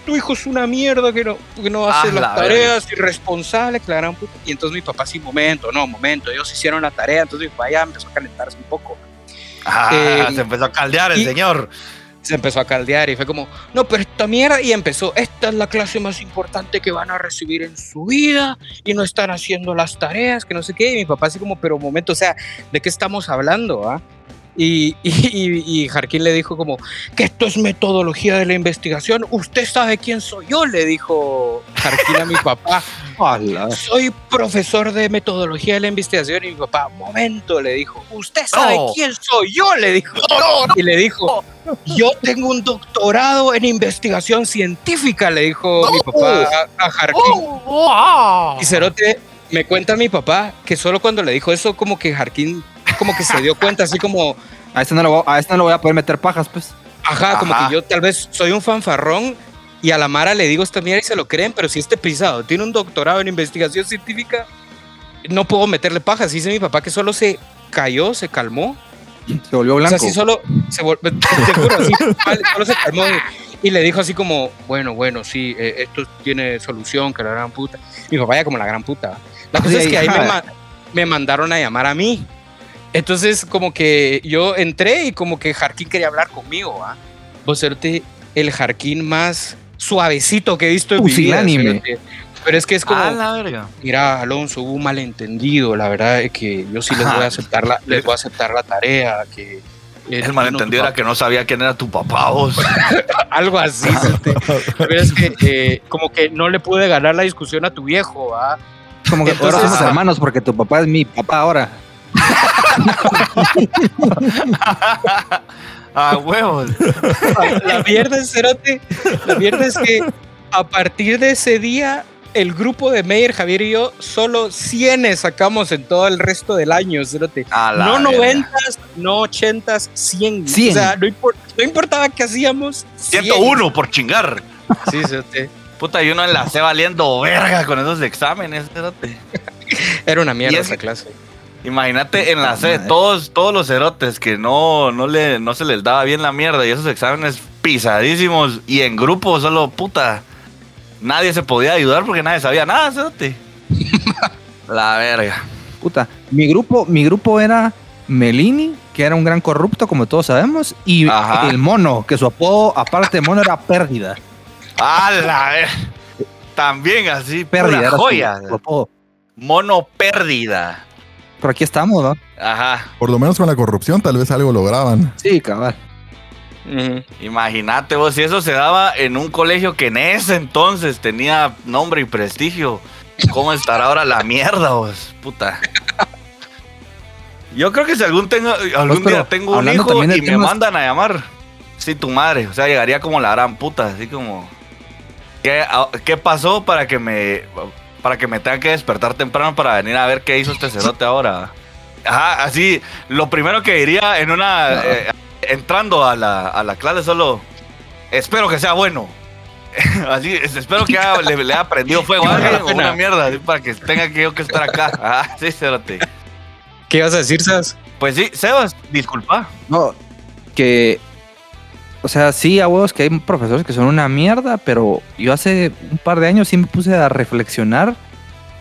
tu, hijo es una mierda que no, que no hace Ah, las la tareas, irresponsable, que la gran puta. Y entonces mi papá, sí, momento, no, momento, ellos hicieron la tarea, entonces mi papá ya empezó a calentarse un poco. Ah, Eh, se empezó a caldear el y- señor. Se empezó a caldear y fue como, no, pero esta mierda, y empezó, esta es la clase más importante que van a recibir en su vida y no están haciendo las tareas, que no sé qué, y mi papá así como, pero momento, o sea, ¿de qué estamos hablando? ah?" Y, y, y, Jarquín le dijo como, que esto es metodología de la investigación, usted sabe quién soy yo, le dijo Jarquín a mi papá, soy profesor de metodología de la investigación, y mi papá, momento, le dijo, usted sabe No. quién soy yo, le dijo, y le dijo, yo tengo un doctorado en investigación científica, le dijo mi papá a, a Jarquín. Y Cerote, me cuenta mi papá que solo cuando le dijo eso, como que Jarquín, como que se dio cuenta, así como, A este no lo voy, a este no lo voy a poder meter pajas, pues. ajá, como Ajá. que yo tal vez soy un fanfarrón y a la Mara le digo esta mierda y se lo creen, pero si este pisado tiene un doctorado en investigación científica, no puedo meterle pajas. Dice mi papá que solo se cayó, se calmó Se volvió O blanco. sea, sí solo se vol- te juro, así, solo se calmó y, y le dijo así como, bueno, bueno, sí, eh, esto tiene solución, que la gran puta. Mi papá ya como la gran puta. La cosa Sí, es que ahí me, ma- me mandaron a llamar a mí. Entonces, como que yo entré y como que Jarquín quería hablar conmigo, ¿ah? Vos serte el Jarquín más suavecito que he visto en mi vida. Pusilánime. cerote. Pero es que es como, A la verga. mira, Alonso, hubo un malentendido. La verdad es que yo sí les voy a aceptar la, les voy a aceptar la tarea. Que eh, El malentendido era que no sabía quién era tu papá, vos. algo así. Pero es que eh, como que no le pude ganar la discusión a tu viejo, ¿ah? Como que Entonces- ahora somos hermanos porque tu papá es mi papá ahora. Ah, huevos. La mierda cerote, la mierda es que a partir de ese día, el grupo de Meyer, Javier y yo, solo 100 sacamos en todo el resto del año, cerote. A No verga. 90, no 80, 100. 100. O sea, no, impor- no importaba qué hacíamos. 100. 101 por chingar. Sí, cerote. Puta, y uno en la C valiendo verga con esos exámenes, espérate. Era una mierda esa clase. Imagínate en la C, todos, todos los cerotes que no, no, le, no se les daba bien la mierda y esos exámenes pisadísimos y en grupo solo, puta, nadie se podía ayudar porque nadie sabía nada, cerote. la verga. Puta. Mi grupo, mi grupo era Melini, que era un gran corrupto, como todos sabemos, y Ajá. el mono, que su apodo, aparte de mono, era pérdida. A la verga. También así, Pérdida. joya. Mono pérdida. Pero aquí estamos, ¿no? Ajá. Por lo menos con la corrupción tal vez algo lograban. Sí, cabal. Imagínate vos, si eso se daba en un colegio que en ese entonces tenía nombre y prestigio, ¿cómo estará ahora la mierda vos? Puta. Yo creo que si algún, tengo, algún día tengo un hijo y me temas- mandan a llamar, sí, tu madre, o sea, llegaría como la gran puta, así como... ¿Qué, a- qué pasó para que me para que me tenga que despertar temprano para venir a ver qué hizo este cerote ahora? Ajá, así, lo primero que diría en una... eh, entrando a la, a la clase solo, espero que sea bueno. Así, es- espero que le, le haya prendido fuego a alguien o una mierda, así, para que tenga que yo que estar acá. Ajá, sí, cerote. ¿Qué ibas a decir, Sas? Pues sí, Sebas, disculpa. No, que. O sea, sí, a huevos que hay profesores que son una mierda, pero yo hace un par de años sí me puse a reflexionar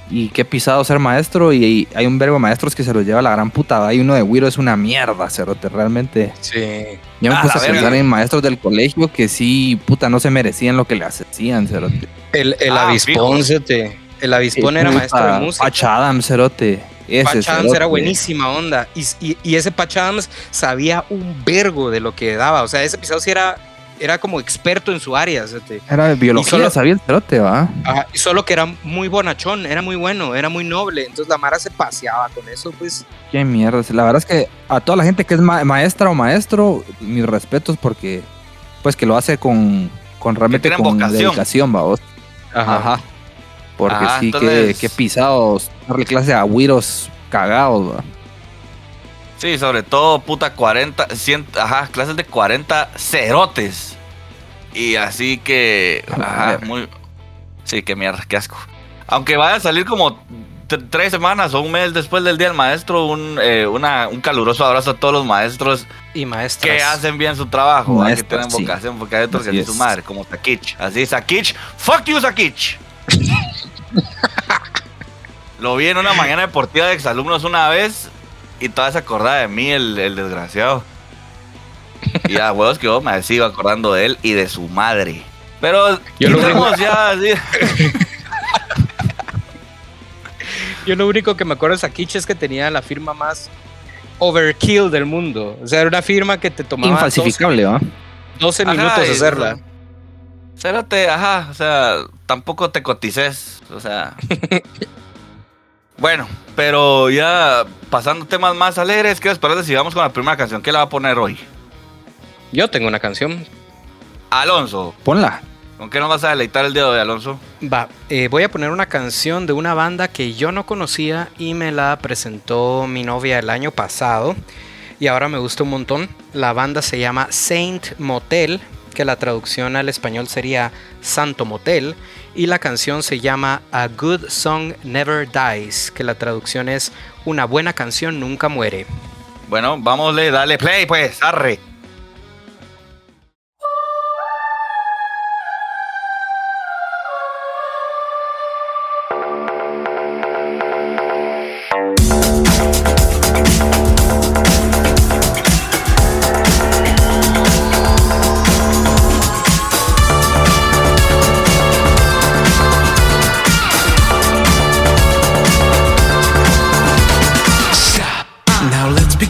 y qué pisado ser maestro. Y hay un verbo de maestros que se los lleva a la gran puta. Hay uno de Wiro, es una mierda, cerote, realmente. Sí. Yo me Ah, puse a pensar en maestros del colegio que sí, puta, no se merecían lo que le hacían, cerote. El, el Ah, avispón, cerote. El avispón era maestro de música. Patch Adams, cerote. Patch Adams era buenísima onda. Y, y- y ese Patch Adams sabía un vergo de lo que daba. O sea, ese episodio sí era, era como experto en su área. cerote. Era de biología, solo- sabía el cerote, va. Ajá, y solo que era muy bonachón, era muy bueno, era muy noble. Entonces la Mara se paseaba con eso, pues. Qué mierda. La verdad es que a toda la gente que es ma- maestra o maestro, mis respetos porque, pues que lo hace con, con realmente con vocación. dedicación, vos. Ajá. Porque Ajá, sí, entonces- que, que pisados, darle clase a güiros cagados, va. Sí, sobre todo, puta, 40, 100, ajá, clases de 40 cerotes. Y así que, ajá, muy... Sí, qué mierda, qué asco. Aunque vaya a salir como tres semanas o un mes después del Día del Maestro, un, eh, una- un caluroso abrazo a todos los maestros Y maestras. que hacen bien su trabajo, que tienen sí. vocación, porque hay otros que su madre, como Sakich. Así, Sakich, fuck you, Sakich. Lo vi en una mañana deportiva de exalumnos una vez y todavía se acordaba de mí, el, el desgraciado. Y a huevos que yo me sigo acordando de él y de su madre. Pero Yo lo ya así. Yo lo único que me acuerdo de Sakichi es que tenía la firma más overkill del mundo. O sea, era una firma que te tomaba 12, Infalsificable, va. 12 Ajá, minutos y- hacerla. Cérate, ajá, o sea, tampoco te cotices, o sea. bueno, pero ya pasando temas más alegres, ¿qué les parece si vamos con la primera canción? ¿Qué la va a poner hoy? Yo tengo una canción. Alonso, Ponla. ¿con qué nos vas a deleitar el día de hoy, Alonso? Va, eh, voy a poner una canción de una banda que yo no conocía y me la presentó mi novia el año pasado y ahora me gusta un montón. La banda se llama Saint Motel, que la traducción al español sería Santo Motel, y la canción se llama A Good Song Never Dies, que la traducción es Una buena canción nunca muere. Bueno, vámosle, dale play, pues, arre.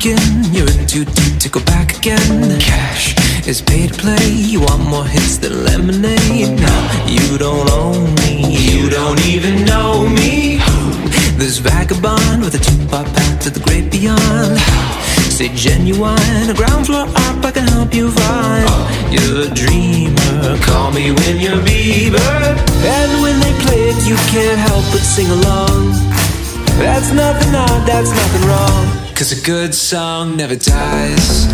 Begin. You're in too deep to go back again. Cash is pay to play. You want more hits than lemonade. No, you don't own me. You don't even know me. This vagabond with a two-pop hat to the great beyond. Say genuine, a ground floor up. I can help you find. You're a dreamer. Call me when you're Bieber. And when they play it, you can't help but sing along. That's nothing odd, that's nothing wrong. Cause a good song never dies.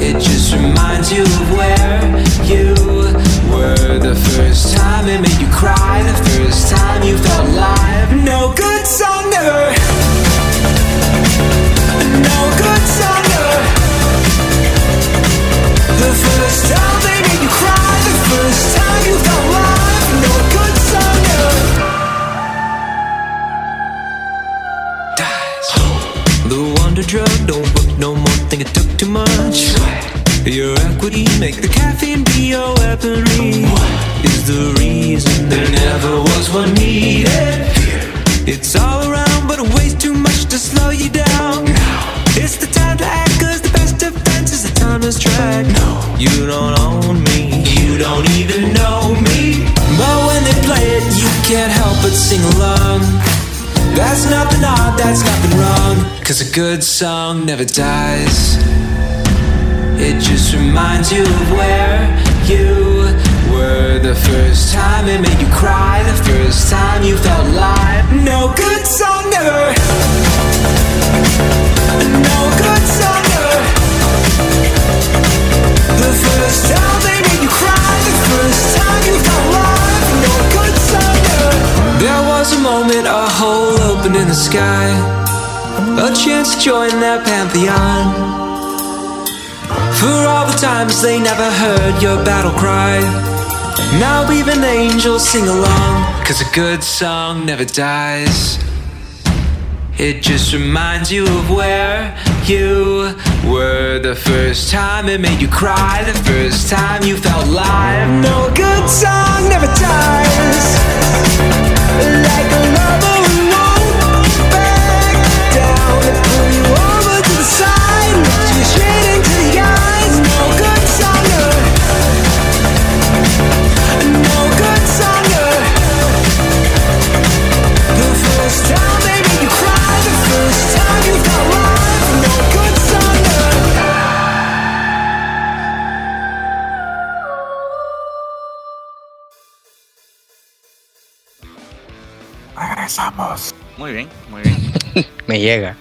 It just reminds you of where you were the first time it made you cry, the first time you felt alive. No good song never. No good song never. The first time they made you cry, the first time you felt alive. No good don't work no more. Think it took too much. Your equity make the caffeine be your weaponry. Is the reason there never was one needed. It's all around, but it weighs too much to slow you down. It's the time to act, cause the best defense is the timeless track. No, you don't own me, you don't even know me. But when they play it, you can't help but sing along. That's nothing odd, that's nothing wrong. Cause a good song never dies. It just reminds you of where you were the first time it made you cry, the first time you felt alive. No good song never. No good song never. The first time they made you cry, the first time you felt alive. Was a moment, a hole opened in the sky, a chance to join their pantheon. For all the times they never heard your battle cry. Now even angels sing along. Cause a good song never dies. It just reminds you of where you were the first time it made you cry, the first time you felt alive. No good song never dies. Shit Muy bien, muy bien. Me llega.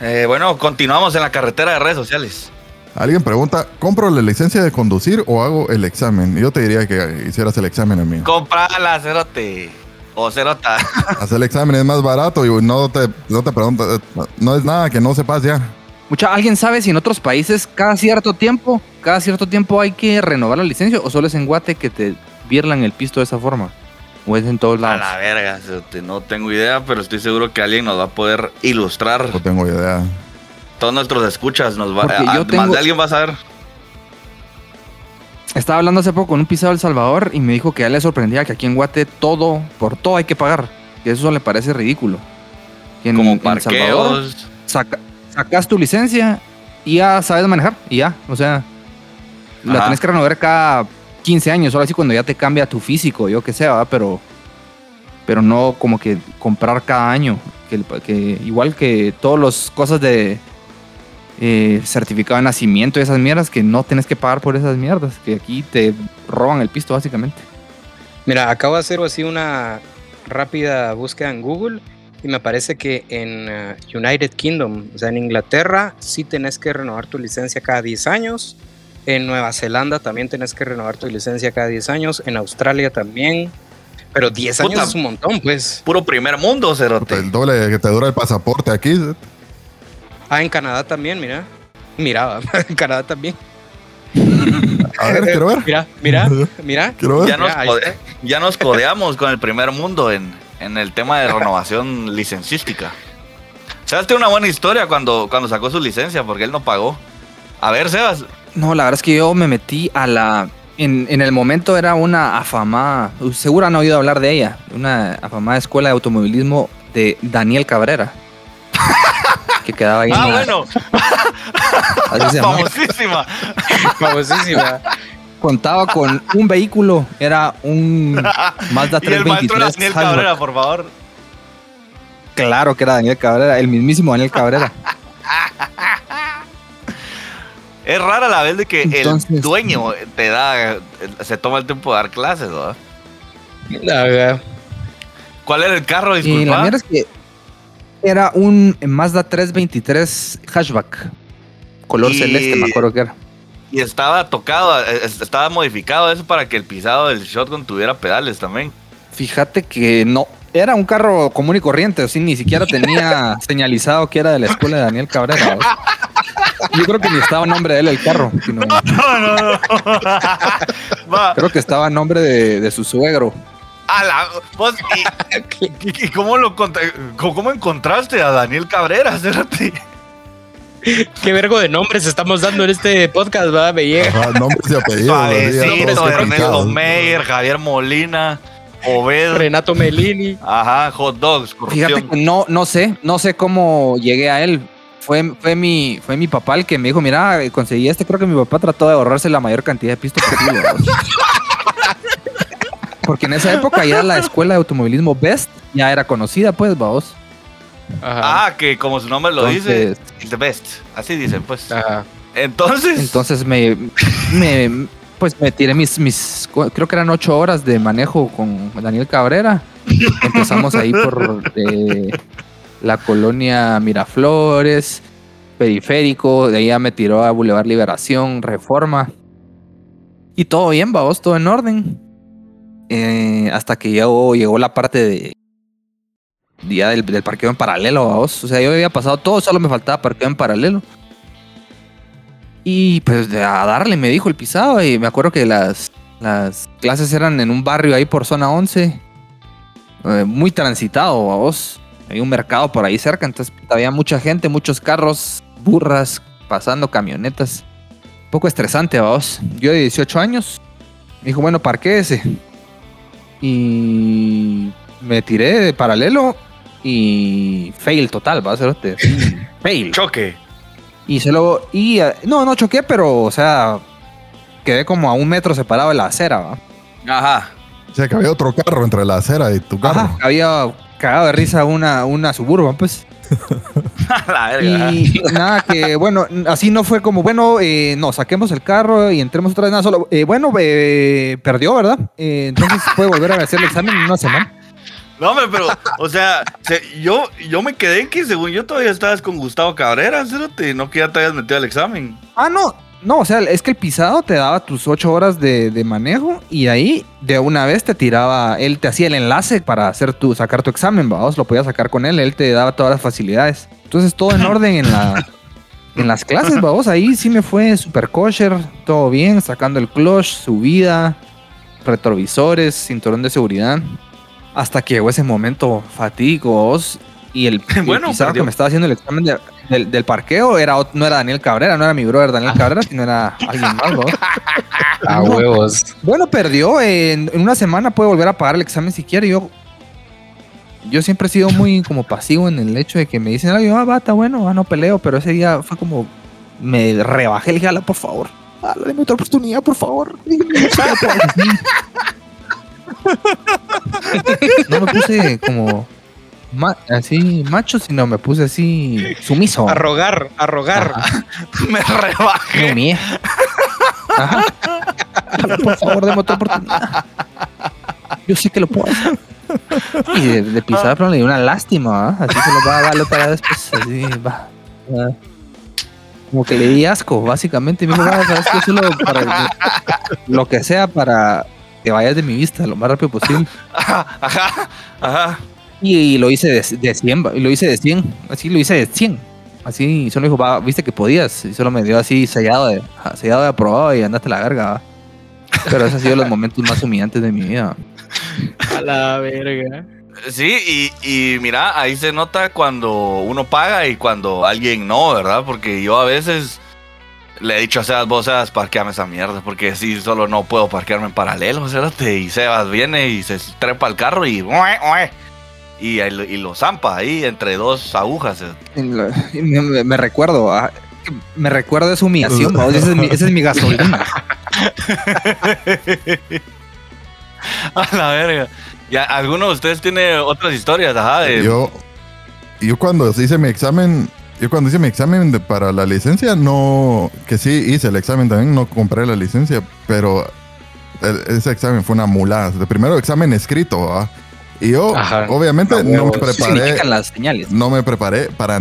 Eh, bueno, continuamos en la carretera de redes sociales. Alguien pregunta, ¿compro la licencia de conducir o hago el examen? Yo te diría que hicieras el examen a mí. Comprala, cerote. O cerota. Hacer el examen es más barato y no te, no te pregunta, no es nada que no sepas ya. Mucha, ¿Alguien sabe si en otros países cada cierto tiempo, cada cierto tiempo hay que renovar la licencia o solo es en Guate que te vierlan el pisto de esa forma? ¿O es en todos A la verga, no tengo idea, pero estoy seguro que alguien nos va a poder ilustrar. No tengo idea. Todos nuestros escuchas nos va Porque a, yo más tengo- de alguien va a saber. Estaba hablando hace poco con un pisado de El Salvador y me dijo que a él le sorprendía que aquí en Guate todo, por todo hay que pagar. Que eso le parece ridículo. Que en, Como en El Salvador parqueos. saca- sacas tu licencia y ya sabes manejar y ya. O sea, la Ajá. tienes que renovar cada 15 años, solo así cuando ya te cambia tu físico, yo que sé, ¿verdad? Pero, pero no como que comprar cada año. Que igual que todas las cosas de eh, certificado de nacimiento y esas mierdas, que no tienes que pagar por esas mierdas, que aquí te roban el pisto básicamente. Mira, acabo de hacer así una rápida búsqueda en Google y me parece que en eh, United Kingdom, o sea, en Inglaterra, sí tenés que renovar tu licencia cada 10 años. En Nueva Zelanda también tenés que renovar tu licencia cada 10 años. En Australia también. Pero 10 años es un montón, pues. Puro primer mundo, cerote. El doble que te dura el pasaporte aquí. Ah, en Canadá también, mira. Mira, en Canadá también. A ver, quiero ver. Mira, mira, mira. Quiero ver. Ya nos, Mira, ahí code- ya nos codeamos con el primer mundo en, en el tema de renovación licencística. Sebas tiene una buena historia cuando, cuando sacó su licencia, porque él no pagó. A ver, Sebas, No, la verdad es que yo me metí a la... En, en el momento era una afamada, seguro han oído hablar de ella, una afamada escuela de automovilismo de Daniel Cabrera. que quedaba ahí. en Ah, la- bueno, famosísima. Famosísima. Contaba con un vehículo, era un Mazda Y el maestro 323. era Daniel. Cabrera, por favor. Claro que era Daniel Cabrera, el mismísimo Daniel Cabrera. Es rara la vez de que el dueño te da, se toma el tiempo de dar clases, ¿no? La verdad. ¿Cuál era el carro? Y la Disculpa. mierda es que era un Mazda 323 hatchback, color Y- celeste, me acuerdo que era. Y estaba tocado, eh, estaba modificado eso para que el pisado del shotgun tuviera pedales también. Fíjate que no, era un carro común y corriente, así ni siquiera tenía señalizado que era de la escuela de Daniel Cabrera. Yo creo que ni estaba a nombre de él el carro, sino No, no, no. Va, creo que estaba a nombre de, de su suegro. a la- vos, y, y- y cómo, lo cómo encontraste a Daniel Cabrera? Cérate. Qué vergo de nombres estamos dando en este podcast, ¿verdad? Me llega. Ajá, nombres y apellidos. Ernesto. Meyer, Javier Molina, Obed. Renato Melini. Ajá, hot dogs, Fíjate corrupción. que no, no sé, no sé cómo llegué a él. Fue, fue, mi, fue mi papá el que me dijo, mira, conseguí este. Creo que mi papá trató de ahorrarse la mayor cantidad de pistos posible. Porque en esa época ya la escuela de automovilismo Best ya era conocida, pues, vamos. Ajá. Ah, que como su nombre lo dice, the best. Así dicen, pues. Ajá. Entonces, Entonces me, me pues me tiré mis, mis, creo que eran ocho horas de manejo con Daniel Cabrera. Empezamos ahí por eh, la colonia Miraflores, Periférico, de ahí ya me tiró a Boulevard Liberación, Reforma. Y todo bien, vamos, todo en orden. Eh, hasta que llegó, llegó la parte de del, parqueo en paralelo, vamos. O sea, yo había pasado todo, solo me faltaba parqueo en paralelo. Y pues a darle, me dijo el pisado. Y me acuerdo que las, las clases eran en un barrio ahí por zona 11. eh, muy transitado, vos. Hay un mercado por ahí cerca, entonces había mucha gente, muchos carros, burras, pasando camionetas. Un poco estresante, vos. Yo de 18 años. Me dijo, bueno, parquéese. Y me tiré de paralelo y fail total, va a ser este. Fail. choque. Y se lo. Y eh, no, no choqué, pero, o sea, quedé como a un metro separado de la acera, ¿va? Ajá. O sea, que había otro carro entre la acera y tu carro. Ajá. Había cagado de risa una, una suburban, pues. la verga. Y nada, que bueno, así no fue como, bueno, eh, no, saquemos el carro y entremos otra vez. Nada, solo, eh, bueno, eh, perdió, ¿verdad? Eh, entonces puede volver a hacer el examen en una semana. No, hombre, pero, o sea, se- yo, yo me quedé en que según yo todavía estabas con Gustavo Cabrera, cerote, no que ya te hayas metido al examen. Ah, no. No, o sea, es que el pisado te daba tus ocho horas de, de manejo y ahí de una vez te tiraba, él te hacía el enlace para hacer tu, sacar tu examen, vamos, lo podías sacar con él, él te daba todas las facilidades. Entonces todo en orden en la en las clases, vamos, ahí sí me fue super kosher, todo bien, sacando el clutch, subida, retrovisores, cinturón de seguridad. Hasta que llegó ese momento fatídico, vos, y el, y el Bueno, pisado que me estaba haciendo el examen de- del, del parqueo era, no era Daniel Cabrera, no era mi brother Daniel Cabrera, sino era alguien más, vos. A huevos. Bueno, perdió. En, en una semana puede volver a pagar el examen si quiere. Yo, yo siempre he sido muy como pasivo en el hecho de que me dicen, ah, va, está bueno, ah, no peleo. Pero ese día fue como, me rebajé, le dije, "Ala, por favor, ala, deme otra oportunidad, por favor. No sé qué puedo hacer". No me puse como ma- así macho, sino me puse así sumiso. A rogar, a rogar. Me Me rebajé. humillé. Ajá. Por favor, deme otra oportunidad. Yo sé que lo puedo hacer. Y de, de pisar, pero le di una lástima, ¿ah? Así se lo va a dar otra vez, pues, así va. Ah. Como que le di asco, básicamente. Me dijo, "Va, sabes que solo para lo que sea para que vayas de mi vista lo más rápido posible. Ajá, ajá, ajá. Y, y lo hice de, de 100, va, y lo hice de 100, así lo hice de 100. Así, y solo dijo, va, viste que podías, y solo me dio así sellado de, sellado de aprobado y andaste a la verga. va. Pero esos han sido los momentos más humillantes de mi vida. A la verga. Sí, y, y mira, ahí se nota cuando uno paga y cuando alguien no, ¿verdad? Porque yo a veces le he dicho a Sebas, vos Sebas, parqueame esa mierda, porque si solo no puedo parquearme en paralelo, cerote, y Sebas viene y se trepa al carro y... Y, y lo zampa ahí entre dos agujas. y Me, me- me recuerdo, ah, me recuerdo de esa humillación, va, esa es mi, esa es mi gasolina. A la verga. Ya, ¿Alguno de ustedes tiene otras historias, ajá? De, Yo, yo cuando hice mi examen, yo cuando hice mi examen de- para la licencia, no, que sí hice el examen también, no compré la licencia, pero el- ese examen fue una mulada. De primero examen escrito. Y yo, Ajá. obviamente, no me huevos. ¿Qué preparé, significan las señales? no me preparé para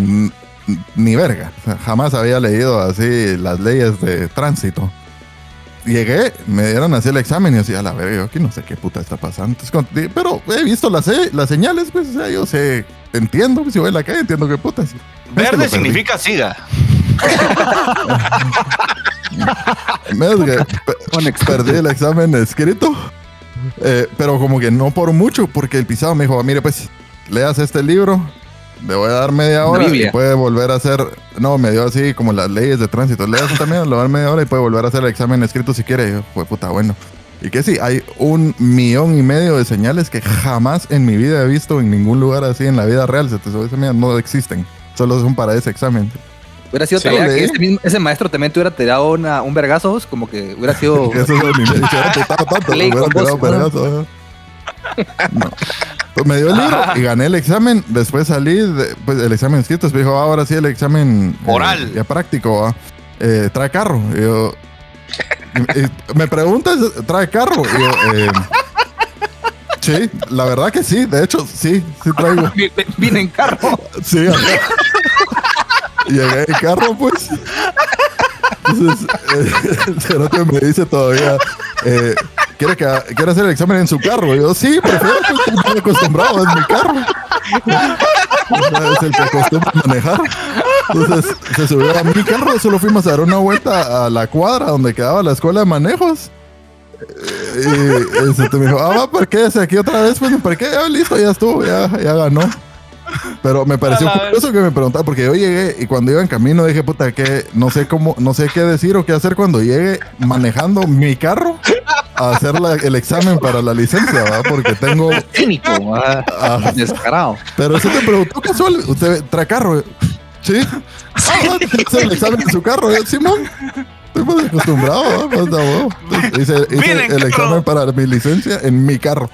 ni verga. O sea, jamás había leído así las leyes de tránsito. Llegué, me dieron así el examen y yo decía, a la verga, yo aquí no sé qué puta está pasando. Entonces, pero he visto las, se- las señales, pues, o sea, yo sé, entiendo, si voy en la calle, entiendo qué lo verde perdí. significa siga. Me- es que pe- perdí el examen escrito, eh, pero como que no por mucho, porque el pisado me dijo, mire, pues, leas este libro, le voy a dar media hora y puede volver a hacer, no, me dio así como las leyes de tránsito, leas también, le voy a dar media hora y puede volver a hacer el examen escrito si quiere. Y yo, fue puta, bueno. Y que sí, hay un millón y medio de señales que jamás en mi vida he visto en ningún lugar así en la vida real, esa mierda, no existen, solo son para ese examen. Hubiera sido Sí, tarea que ese, mismo- ese maestro también te hubiera tirado una, un vergazo, como que hubiera sido... Eso es me que estaba tanto, me hubieran con tirado vos, vergazo, ajá. No. Pues me dio el libro y gané el examen. Después salí, de- pues el examen escrito. Después dijo, "Ah, ahora sí el examen eh, Oral. ya práctico. ¿va? Eh, trae carro. Y yo, y- y me preguntas, ¿trae carro? Y yo, eh, sí, la verdad que sí. De hecho, sí, sí traigo. Vine en carro. Sí, ajá. Llegué en carro, pues. Entonces, eh, el cerote me dice todavía, eh, ¿quiere, que, ¿quiere hacer el examen en su carro? Y yo, sí, prefiero, pues, estoy acostumbrado, es mi carro. Es el que acostumbra manejar. Entonces, se subió a mi carro, solo fuimos a dar una vuelta a la cuadra donde quedaba la escuela de manejos. Eh, Y, y se me dijo, ah, va, ¿por qué? aquí otra vez, pues, ¿por qué? Listo, ya estuvo, ya ganó. Pero me pareció curioso que me preguntaba, porque yo llegué y cuando iba en camino dije, puta, que no sé cómo, no sé qué decir o qué hacer cuando llegue manejando mi carro a hacer la- el examen para la licencia, ¿va? Porque tengo. Cínico, ah, descarado. pero eso te preguntó casual, ¿usted trae carro? Sí. Ah, hace el examen en su carro, ¿eh? Simón. Estoy más acostumbrado, ¿va? Pues, Hice, el examen para mi licencia en mi carro.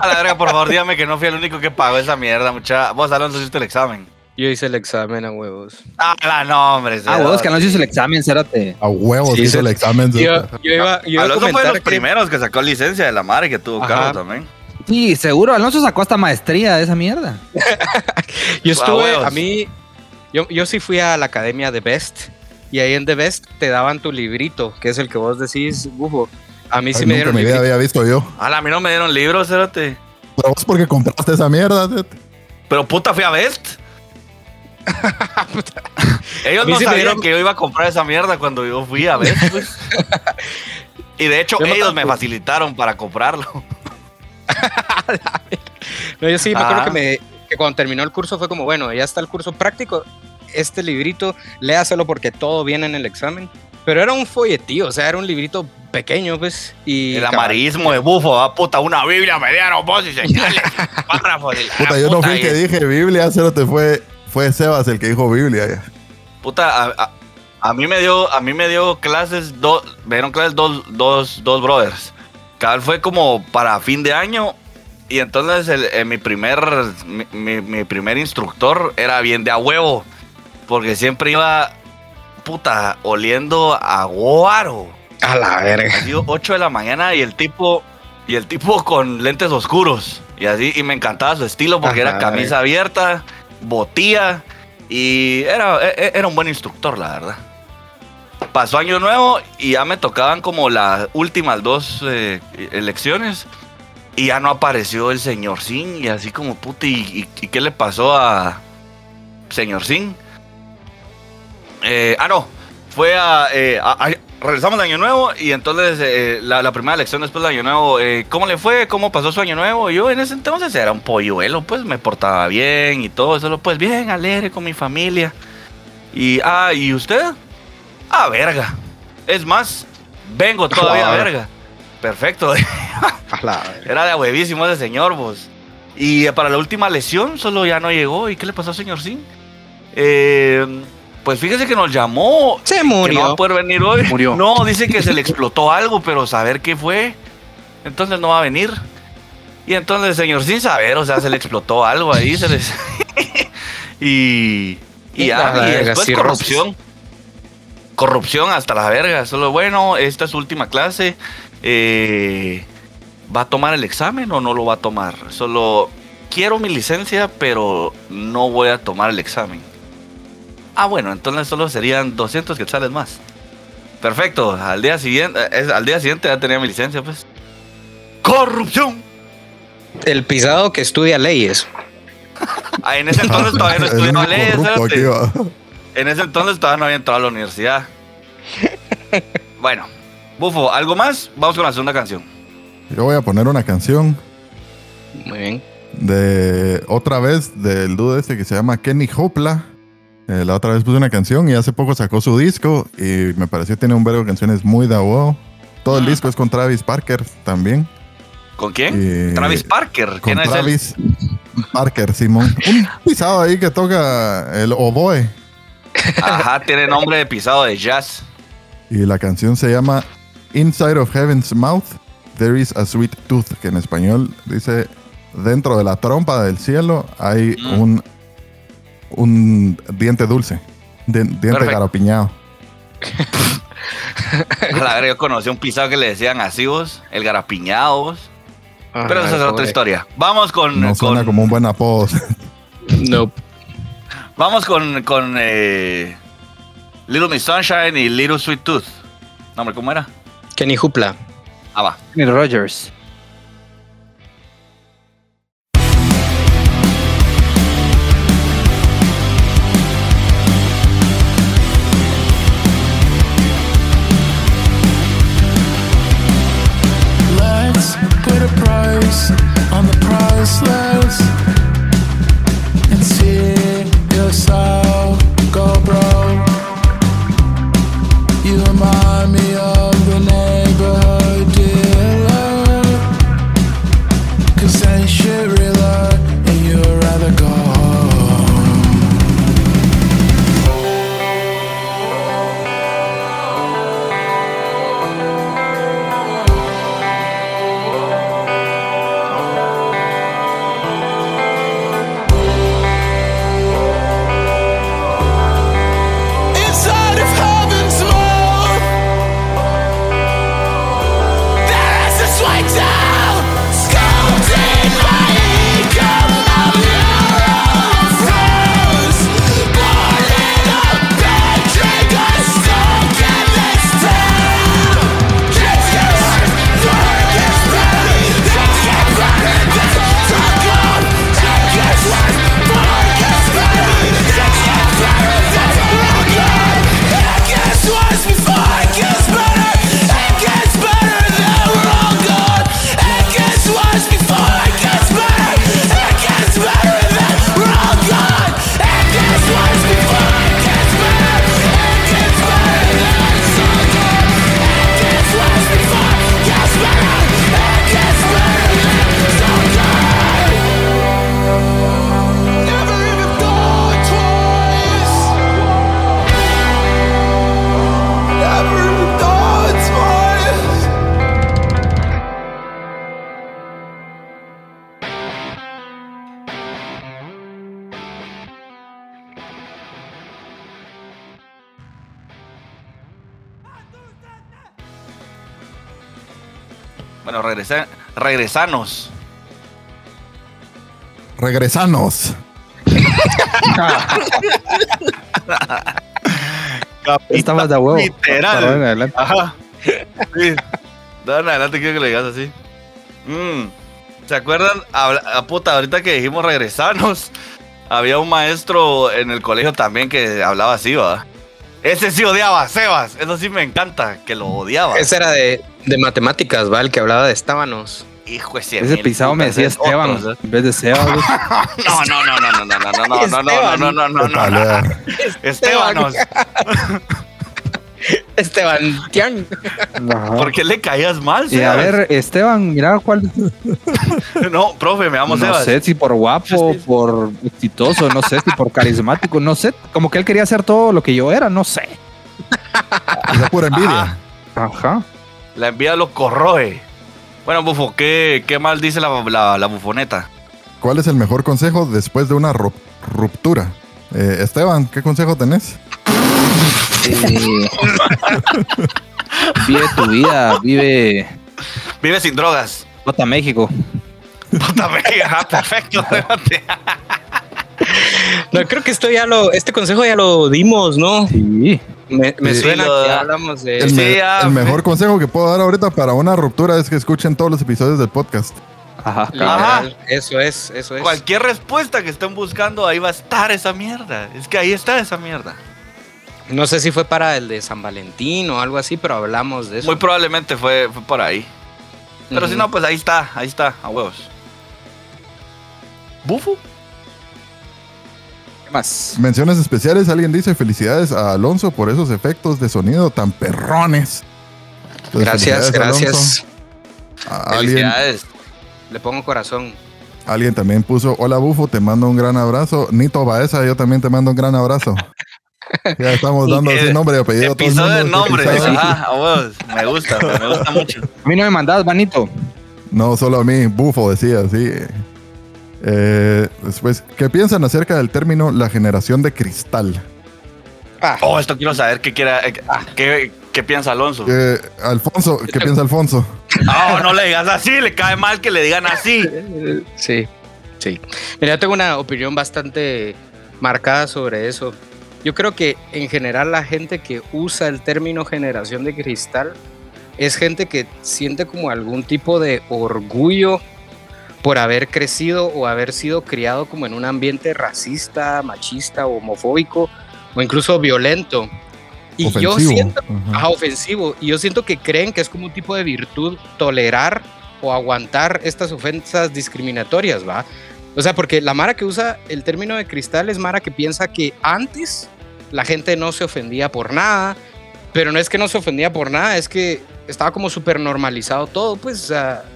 A la verga, por favor, dígame que no fui el único que pagó esa mierda, mucha. Vos, Alonso, hiciste el examen. Yo hice el examen a huevos. Ah, la no, hombre. Ah, vos que no hizo el examen, cérate. A huevos Sí, hizo el examen. Yo, yo iba, yo iba a Alonso fue de los que- primeros que sacó licencia de la madre que tuvo Ajá. carro también. Sí, seguro. Alonso sacó hasta maestría de esa mierda. Yo estuve, huevos. a mí, yo, yo sí fui a la academia de Best y ahí en The Best te daban tu librito, que es el que vos decís, bufo. A mí sí Ay, me nunca dieron en mi vida había visto yo. A mí no me dieron libros, cérate. Pero vos porque compraste esa mierda. Zete. Pero puta, fui a Best. Ellos no sí sabían dieron- que yo iba a comprar esa mierda cuando yo fui a Best, pues. Y de hecho, Yo no ellos me facilitaron para comprarlo. No, yo sí me acuerdo Ah. que, me, que cuando terminó el curso fue como, bueno, ya está el curso práctico, este librito, léaselo porque todo viene en el examen. Pero era un folletío, o sea, era un librito pequeño, pues. Y El amarismo de bufo, ah, puta, una Biblia mediano, voz y señales, párrafos. y la Puta, yo no fui el que dije Biblia, te fue, fue Sebas el que dijo Biblia. ya. Puta, a, a- a mí me dio, a mí me dio clases, dos, me dieron clases dos, dos, dos brothers. Cada fue como para fin de año y entonces el- eh, mi primer, mi, mi- mi primer instructor era bien de a huevo, porque siempre iba, puta, oliendo a guaro. A la verga. Así 8 de la mañana y el tipo, y el tipo con lentes oscuros y así, y me encantaba su estilo porque era camisa abierta, botía y era, e- e- era un buen instructor, la verdad. Pasó año nuevo y ya me tocaban como las últimas dos eh, elecciones y ya no apareció el señor Sin y así como puta, ¿y, y- y qué le pasó a señor Sin? Eh, ah, no, fue a, eh, a- a- regresamos de año nuevo y entonces eh, la, la primera elección después de año nuevo, eh, ¿cómo le fue? ¿Cómo pasó su año nuevo? Yo en ese entonces era un polluelo, pues me portaba bien y todo, solo pues bien, alegre con mi familia. Y, ah, ¿y usted? Ah, verga. Es más, vengo todavía, Joder. verga. Perfecto. A. Era de huevísimo ese señor, vos. Y para la última lesión solo ya no llegó. ¿Y qué le pasó al señor Sin? Eh, pues fíjese que nos llamó. Se Que no va murió. a poder venir hoy. Murió. No, dice que se le explotó algo, pero saber qué fue. Entonces no va a venir. Y entonces señor sin saber, o sea, se le explotó algo ahí. Se les... y, y ya, y después corrupción. Corrupción hasta la verga. Solo bueno, esta es su última clase. eh, ¿Va a tomar el examen o no lo va a tomar? Solo quiero mi licencia, pero no voy a tomar el examen. Ah, bueno, entonces solo serían 200 quetzales más. Perfecto, al día siguiente, eh, es- al día siguiente ya tenía mi licencia, pues. ¡Corrupción! El pisado que estudia leyes. Ah, en ese entonces todavía no estudiaba leyes. En ese entonces todavía no había entrado a la universidad. Bueno, Bufo, ¿algo más? Vamos con la segunda canción. Yo voy a poner una canción Muy bien. de otra vez del dude este que se llama Kenny Hopla. Eh, la otra vez puse una canción y hace poco sacó su disco y me pareció que tiene un verbo de canciones muy da wow. Todo el Ah. disco es con Travis Parker también. ¿Con quién? Travis Parker. Con ¿Quién es él? Travis Parker, Simón. Un pisado ahí que toca el oboe. Ajá, tiene nombre de pisado de jazz. Y la canción se llama Inside of Heaven's Mouth, There is a Sweet Tooth, que en español dice, dentro de la trompa del cielo hay Mm. un, un diente dulce, di- diente. A la yo conocí un pisado que le decían así vos, el garapiñado vos. Pero esa es otra historia. Vamos con. No suena con- como un buen apodo. Nope. Vamos con. con eh, Little Miss Sunshine y Little Sweet Tooth. No, hombre, ¿cómo era? Kenny Hupla. Ah, va. Kenny Rogers. Regresanos. Regresanos. Estamos de huevo. Literal. Perdón, adelante. Ajá. Sí. En adelante quiero que le digas así. Mm. ¿Se acuerdan? Habla- ah, puta, ahorita que dijimos regresarnos, había un maestro en el colegio también que hablaba así, va. Ese sí odiaba a Sebas. Eso sí me encanta, que lo odiaba. Ese era de, de matemáticas, ¿va? El que hablaba de estábanos. Hijo Ese mil pisado me decía es Esteban ¿eh? en vez de Seba. No, no, no, no, no, no, no, no, no, no, no, no, no, no, no, ¿Qué no, tal, no. eh? Estebanos. Esteban Tian. Ajá. ¿Por qué le caías mal, Y a ver, Esteban, mira cuál. No, profe, me llamo No Sebas. sé si por guapo, por exitoso, no sé si por carismático, no sé. Como que él quería hacer todo lo que yo era, no sé. Esa pura envidia. Ajá. La envidia lo corroe. Bueno, Bufo, ¿qué, qué mal dice la, la, la bufoneta? ¿Cuál es el mejor consejo después de una ru- ruptura? Eh, Esteban, ¿qué consejo tenés? Eh, vive tu vida, vive. Vive sin drogas. Vota México. Puta verga, ajá, perfecto. No, creo que esto ya lo, este consejo ya lo dimos, ¿no? Sí. Me, me Sí, suena lo- que hablamos de El, Sí, me- ya, el sí. mejor consejo que puedo dar ahorita para una ruptura es que escuchen todos los episodios del podcast. Ajá. Literal, Eso es, eso es. Cualquier respuesta que estén buscando, ahí va a estar esa mierda. Es que ahí está esa mierda. No sé si fue para el de San Valentín o algo así, pero hablamos de eso. Muy probablemente fue, fue por ahí. Pero si no, pues ahí está, ahí está, a huevos. ¿Bufo? Menciones especiales, alguien dice felicidades a Alonso por esos efectos de sonido tan perrones. Entonces, Gracias, gracias. Alguien, Felicidades. Le pongo corazón. alguien también puso, hola Bufo, te mando un gran abrazo. Nito Baeza, yo también te mando un gran abrazo. Ya estamos dando así nombre y apellido. a todo el Episodio de nombres. Ajá, a huevos. Me gusta, me gusta mucho. A mí no me mandabas, Vanito. No, solo a mí, Bufo decía, sí. Eh, después, ¿qué piensan acerca del término la generación de cristal? Ah, Oh, esto quiero saber qué, quiera, eh, qué, qué piensa Alonso. Eh, Alfonso, ¿qué piensa Alfonso? No, no le digas así, le cae mal que le digan así. Sí, sí. Mira, yo tengo una opinión bastante marcada sobre eso. Yo creo que en general la gente que usa el término generación de cristal es gente que siente como algún tipo de orgullo por haber crecido o haber sido criado como en un ambiente racista, machista, homofóbico o incluso violento. Y yo Ofensivo. siento Ajá. Ajá, ofensivo. Y yo siento que creen que es como un tipo de virtud tolerar o aguantar estas ofensas discriminatorias, ¿va? O sea, porque la Mara que usa el término de cristal es Mara que piensa que antes la gente no se ofendía por nada, pero no es que no se ofendía por nada, es que estaba como súper normalizado todo, pues,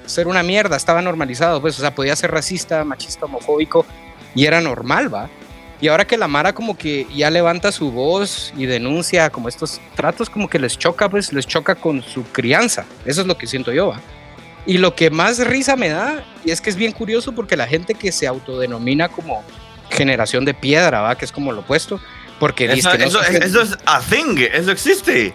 ser una mierda, estaba normalizado, pues, o sea, podía ser racista, machista, homofóbico, y era normal, ¿va? Y ahora que la Mara como que ya levanta su voz y denuncia como estos tratos, como que les choca, pues les choca con su crianza. Eso es lo que siento yo, ¿va? Y lo que más risa me da, y es que es bien curioso porque la gente que se autodenomina como generación de piedra, ¿va? Que es como lo opuesto, porque dice Eso, que no eso, eso es a thing, eso existe.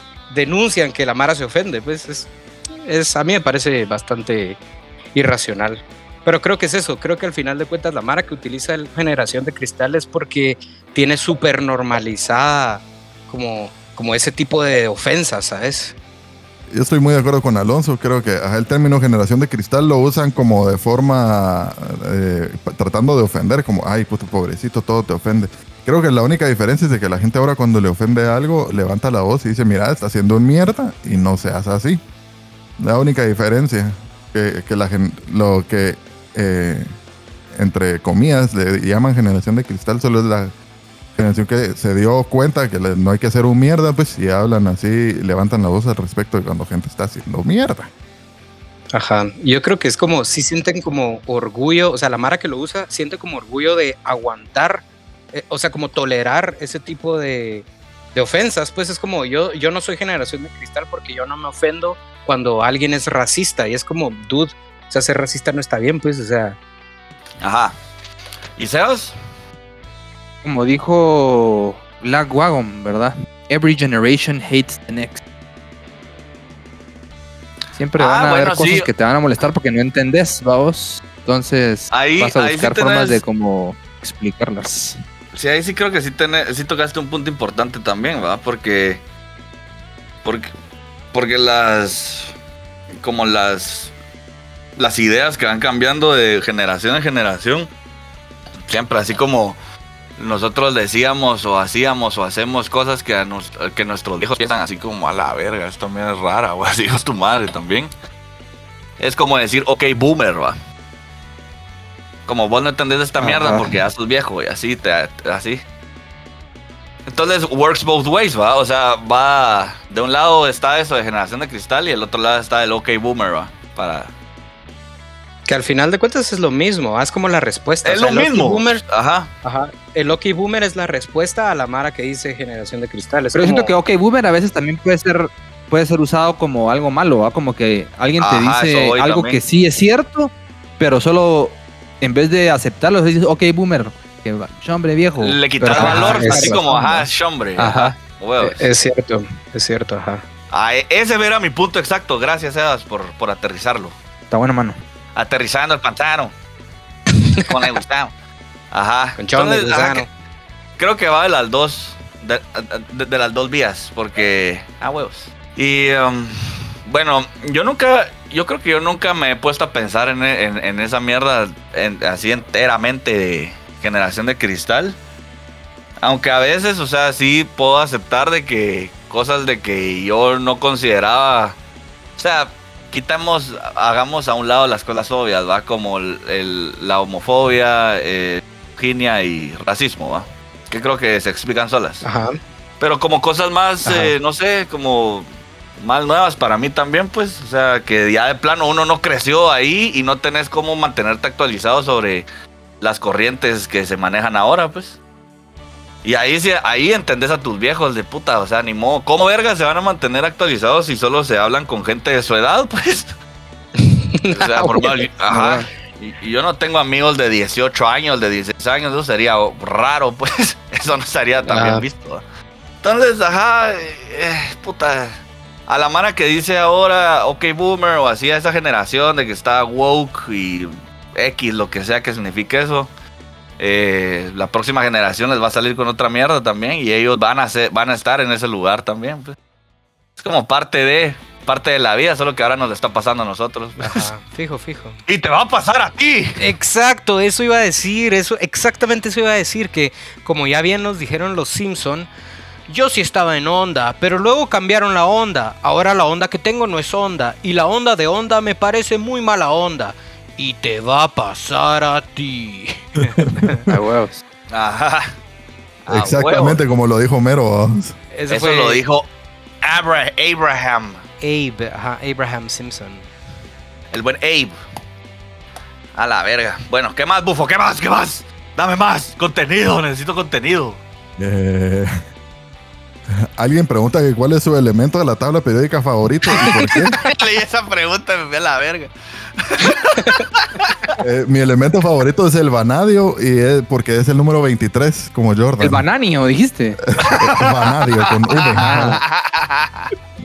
denuncian que la Mara se ofende. Pues es, a mí me parece bastante irracional. Pero creo que es eso, creo que al final de cuentas la Mara que utiliza el generación de cristal es porque tiene súper normalizada como, como ese tipo de ofensas, ¿sabes? Yo estoy muy de acuerdo con Alonso. Creo que el término generación de cristal lo usan como de forma eh, tratando de ofender, como ay, puto pobrecito, todo te ofende. Creo que la única diferencia es de que la gente ahora cuando le ofende algo levanta la voz y dice, mira, está haciendo un mierda y no se hace así. La única diferencia que, que la lo que eh, entre comillas le llaman generación de cristal solo es la generación que se dio cuenta que le- no hay que hacer un mierda, pues y hablan así, levantan la voz al respecto de cuando gente está haciendo mierda. Ajá. Yo creo que es como, si sienten como orgullo, o sea, la Mara que lo usa siente como orgullo de aguantar, eh, o sea, como tolerar ese tipo de, de ofensas. Pues es como, yo, yo no soy generación de cristal porque yo no me ofendo cuando alguien es racista. Y es como, dude, o sea, ser racista no está bien, pues, o sea. Ajá. ¿Y Sebas? Como dijo Black Wagon, ¿verdad? Every generation hates the next. Siempre Ah, van a haber bueno, cosas sí. que te van a molestar porque no entendés, vamos. Entonces Ahí- vas a sí buscar formas tenés- de cómo explicarlas. Sí, ahí sí creo que sí, sí tocaste un punto importante también, ¿verdad? Porque, porque, porque las, como las, las ideas que van cambiando de generación en generación, siempre así como nosotros decíamos o hacíamos o hacemos cosas que, a nos- que nuestros hijos piensan así como a la verga, esto también es rara, o así es tu madre también. Es como decir, ok, boomer, va. Como vos no entendés esta mierda Ajá. porque ya sos viejo y así, te, así. Entonces, works both ways, va. O sea, va. De un lado está eso de generación de cristal y el otro lado está el OK boomer, va. Para. Que al final de cuentas es lo mismo, ah, es como la respuesta. Es o sea, lo el Lucky mismo. Boomer, Ajá. ajá, el Lucky Boomer es la respuesta a la Mara que dice generación de cristal. Es Pero como- siento que OK Boomer a veces también puede ser puede ser usado como algo malo, ¿va? Como que alguien te Ajá, dice algo también. que sí es cierto, pero solo en vez de aceptarlo dices OK Boomer, que va, hombre viejo. Le quitas ajá, valor, así como, ajá, ¿va? chombre. Ajá. Huevos. Es cierto, es cierto, ajá. Ah, e- ese era mi punto exacto. Gracias, Sebas, por, por aterrizarlo. Está bueno, mano. Aterrizando el pantano. Con el Gustavo. Ajá. Con chon de Entonces, ajá, que- creo que va de las dos. De, de- de las dos vías. Porque. Ah, huevos. Y. um, bueno, yo nunca. Yo creo que yo nunca me he puesto a pensar en, en- en esa mierda en- así enteramente de generación de cristal. Aunque a veces, o sea, sí puedo aceptar de que cosas de que yo no consideraba. O sea, quitamos, hagamos a un lado las cosas obvias, ¿va? Como el- el- la homofobia, eh, misoginia y racismo, ¿va? Que creo que se explican solas. Ajá. Pero como cosas más, eh, no sé, como más nuevas para mí también, pues, o sea, que ya de plano uno no creció ahí y no tenés cómo mantenerte actualizado sobre las corrientes que se manejan ahora, pues. Y ahí ahí entendés a tus viejos de puta, o sea, ni modo. ¿Cómo verga se van a mantener actualizados si solo se hablan con gente de su edad, pues? O sea, por mal- ajá. Y, y yo no tengo amigos de 18 años, de 16 años, eso sería raro, pues. Eso no estaría tan bien visto. Entonces, ajá, eh, puta. A la mara que dice ahora, ok, boomer, o así a esa generación de que está woke y X, lo que sea que signifique eso. Eh, la próxima generación les va a salir con otra mierda también y ellos van a ser, van a estar en ese lugar también. pues. Es como parte de, parte de la vida, solo que ahora nos está pasando a nosotros. pues. Ajá. Fijo, fijo. Y te va a pasar a ti. Exacto, eso iba a decir, eso, exactamente eso iba a decir, que como ya bien nos dijeron los Simpson, yo sí estaba en onda, pero luego cambiaron la onda. Ahora la onda que tengo no es onda, y la onda de onda me parece muy mala onda. Y te va a pasar a ti. A huevos. Ajá. A Exactamente como lo dijo Mero. Ese Eso lo dijo Abra- Abraham. Abe, ajá, Abraham Simpson. El buen Abe. A la verga. Bueno, ¿qué más, bufo? ¿Qué más? ¿Qué más? Dame más. Contenido. Necesito contenido. Eh, Alguien pregunta que cuál es su elemento de la tabla periódica favorito y por qué. Leí esa pregunta y me fui a la verga. Eh, mi elemento favorito es el vanadio y es porque es el número 23, como Jordan. El bananio, dijiste. Vanadio con V.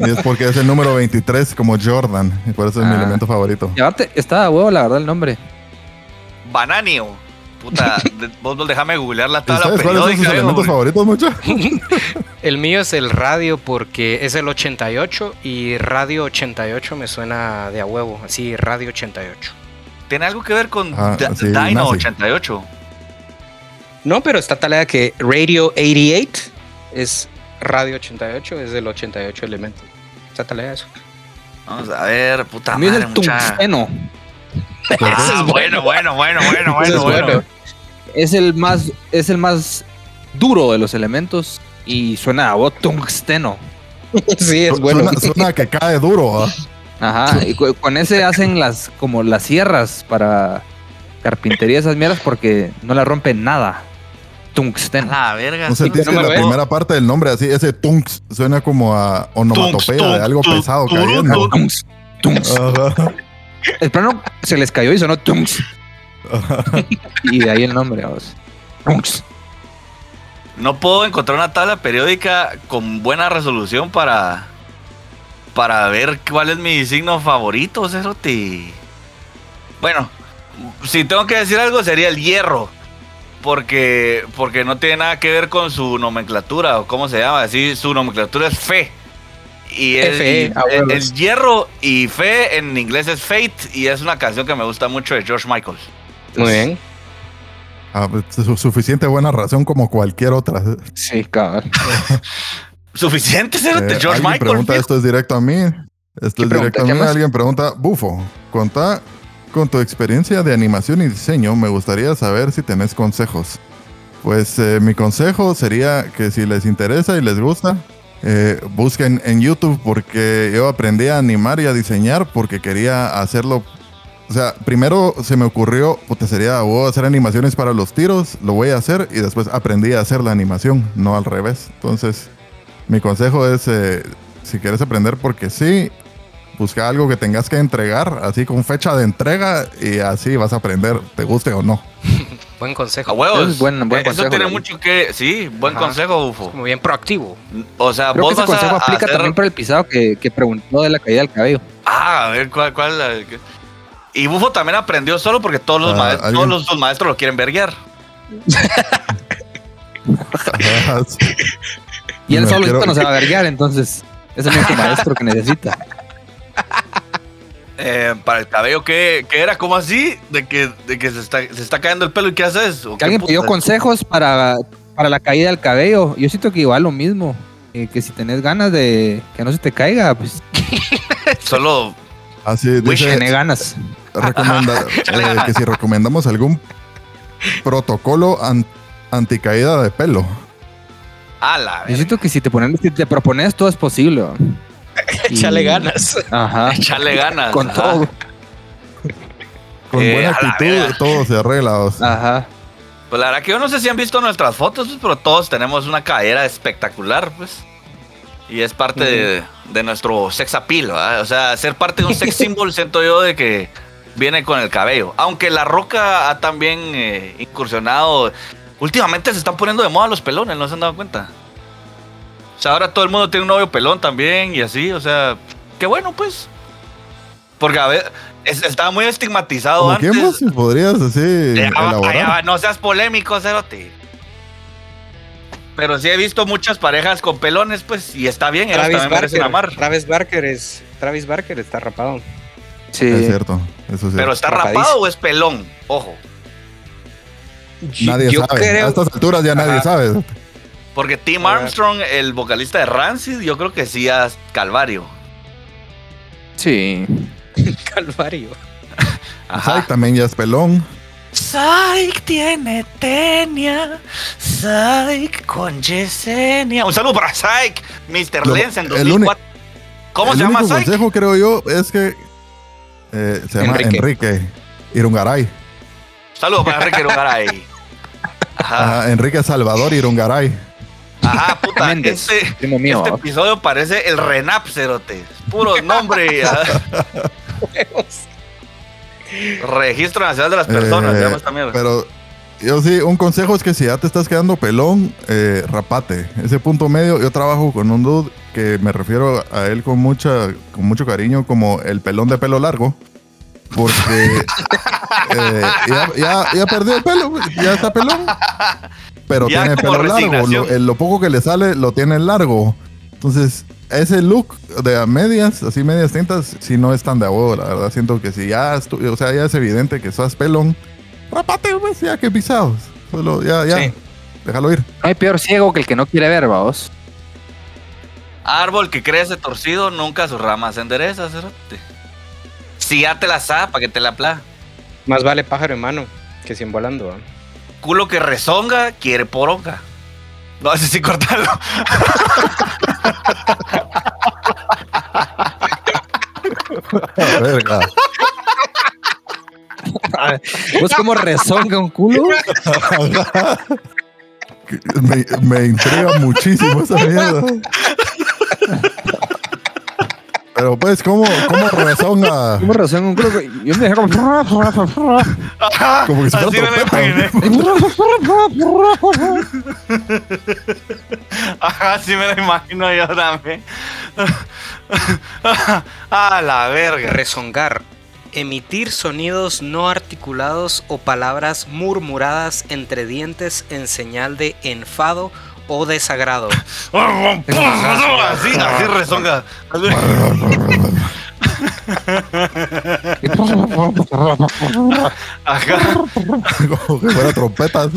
Y es porque es el número 23, como Jordan. Y por eso es mi Ah. elemento favorito. Aparte, está a huevo, la verdad, el nombre. Bananio. Puta, de- vos vos déjame googlear la ¿Y tabla ¿Sabes cuáles son sus periódica. elementos güey. favoritos, mucho? El mío es el radio porque es el 88 y radio 88 me suena de a huevo, así radio 88. ¿Tiene algo que ver con Ah, D- sí, Dino nazi. 88? No, pero está talada que Radio 88 es Radio 88, es del 88 elementos. Está talada eso. Vamos a ver, puta El mío es madre, el mucha- tungsteno. Ah, bueno, bueno, bueno, bueno, bueno, es bueno. Es el más, es el más duro de los elementos y suena a voz tungsteno. sí, es bueno. Suena, suena que cae duro. ¿ah? Ajá, y con ese hacen las como las sierras para carpintería esas mierdas porque no la rompen nada. Tungsten. La verga. No que me la veo. primera parte del nombre, así, ese tunks, suena como a onomatopeya Tunks, de algo tunks, pesado tunks, cayendo. Tungs, tungs. Ajá. El plano se les cayó y sonó tungs. Y de ahí el nombre, vamos. No puedo encontrar una tabla periódica con buena resolución para para ver cuál es mi signo favorito, Cerote. Bueno, si tengo que decir algo sería el hierro. Porque, porque no tiene nada que ver con su nomenclatura o cómo se llama. Así, su nomenclatura es fe. Y, el, huevos. el hierro y fe en inglés es fate. Y es una canción que me gusta mucho de George Michael. Muy bien. Ah, pues, su- suficiente buena razón como cualquier otra. Sí, cabrón. Suficiente, Cerote, Eh, George Michael. pregunta, fijo. esto es directo a mí. Esto es pregunta? directo a ¿Qué mí. más? Alguien pregunta, Bufo, contá con tu experiencia de animación y diseño. Me gustaría saber si tenés consejos. Pues eh, mi consejo sería que si les interesa y les gusta, eh, busquen en YouTube porque yo aprendí a animar y a diseñar porque quería hacerlo. O sea, primero se me ocurrió, puta, sería, voy a hacer animaciones para los tiros, lo voy a hacer y después aprendí a hacer la animación, no al revés. Entonces, mi consejo es, eh, si quieres aprender porque sí, busca algo que tengas que entregar, así con fecha de entrega y así vas a aprender, te guste o no. Buen A consejo. huevos. Es buen- buen Eso consejo, tiene mucho que. Sí, buen Ajá. consejo, Ufo. Como bien proactivo. O sea, Creo que vos ese vas consejo a aplica hacer- también para el pisado que, que preguntó de la caída del cabello. Ah, a ver, ¿cuál? cuál la- qué? Y Bufo también aprendió solo porque todos los, Ah, maestros, todos los, los maestros lo quieren verguiar. Y él Me solo quiero- no se va a verguear, entonces es el único maestro que necesita. Eh, para el cabello, ¿qué, qué era? ¿Cómo así? De que, de que se, está, se está cayendo el pelo y ¿qué haces? ¿O Que qué alguien pidió consejos para, para la caída del cabello. Yo siento que igual lo mismo. eh, que si tenés ganas de que no se te caiga, pues Solo. Así dice, tenés ganas. recomenda- eh, que si recomendamos algún protocolo an- anticaída de pelo. A la Yo siento que si te, ponen, si te propones todo es posible. Échale ganas. Ajá. Echarle ganas. Con ajá. todo. Con Eh, buena actitud todo se arregla. o sea. Ajá. Pues la verdad que yo no sé si han visto nuestras fotos, pues, pero todos tenemos una cadera espectacular, pues. Y es parte de, de nuestro sex appeal, ¿verdad? O sea, ser parte de un sex symbol siento yo de que viene con el cabello. Aunque La Roca ha también eh, incursionado. Últimamente se están poniendo de moda los pelones, ¿no se han dado cuenta? O sea, ahora todo el mundo tiene un novio pelón también y así, o sea, qué bueno, pues. Porque a ver, es- estaba muy estigmatizado ¿Cómo antes. quién vos podrías así Ya ya no seas polémico, Cerote. Pero sí he visto muchas parejas con pelones, pues, y está bien, ellos Travis también Barker. amar. Travis Barker es. Travis Barker está rapado. Sí. Es cierto, eso sí. Pero está Rapadísimo. rapado o es pelón, ojo. nadie yo sabe. creo. A estas alturas ya nadie sabe. Porque Tim A ver. Armstrong, el vocalista de Rancid, yo creo que sí es Calvario. Sí. Calvario. Ajá. Psy también ya es pelón. Psych tiene tenia, Psych con Yesenia. Un saludo para Psych, Mr. Lenz en el uni- 2004. ¿Cómo el se llama único Psych? consejo, creo yo, es que eh, se llama Enrique. Enrique, Irungaray. Saludos para Enrique Rugaray. Ajá. Ajá, Enrique Salvador Irungaray. Ajá, puta. Méndez, Este, mío. este episodio parece el Renap, cerote. Puro nombre. Registro Nacional de las Personas, Eh, esta mierda. Pero yo sí, un consejo es que si ya te estás quedando pelón, eh, rapate. Ese punto medio, yo trabajo con un dude que me refiero a él con, mucha, con mucho cariño como el pelón de pelo largo. Porque eh, ya, ya, ya perdió el pelo, ya está pelón. Pero Ya tiene pelo largo. Lo, el- lo poco que le sale lo tiene largo. Entonces, ese look de a medias, así medias tintas, si no es tan de huevo, la verdad. Siento que si ya, estu- o sea, ya es evidente que estás pelón, rapate, pues, ya que pisados. Solo, ya, ya. Sí. Déjalo ir. No hay peor ciego que el que no quiere ver, vamos. Árbol que crece torcido, nunca sus ramas se endereza, cerote. Si ya te la para que te la pla. Más vale pájaro en mano que cien volando. ¿va? Culo que rezonga, quiere poronga. No, ese sí, cortarlo. ¿Vos cómo rezonga un culo? Me, me intriga muchísimo esa mierda. Pero pues, ¿cómo, cómo rezonga? ¿Cómo rezonga un culo? Yo me dejé como... Como que fuera así me lo imaginé. Ajá, sí me lo imagino yo también. A la verga. Rezongar. Emitir sonidos no articulados o palabras murmuradas entre dientes en señal de enfado o desagrado. Así, así rezonga. Ajá. Como que fuera trompetas.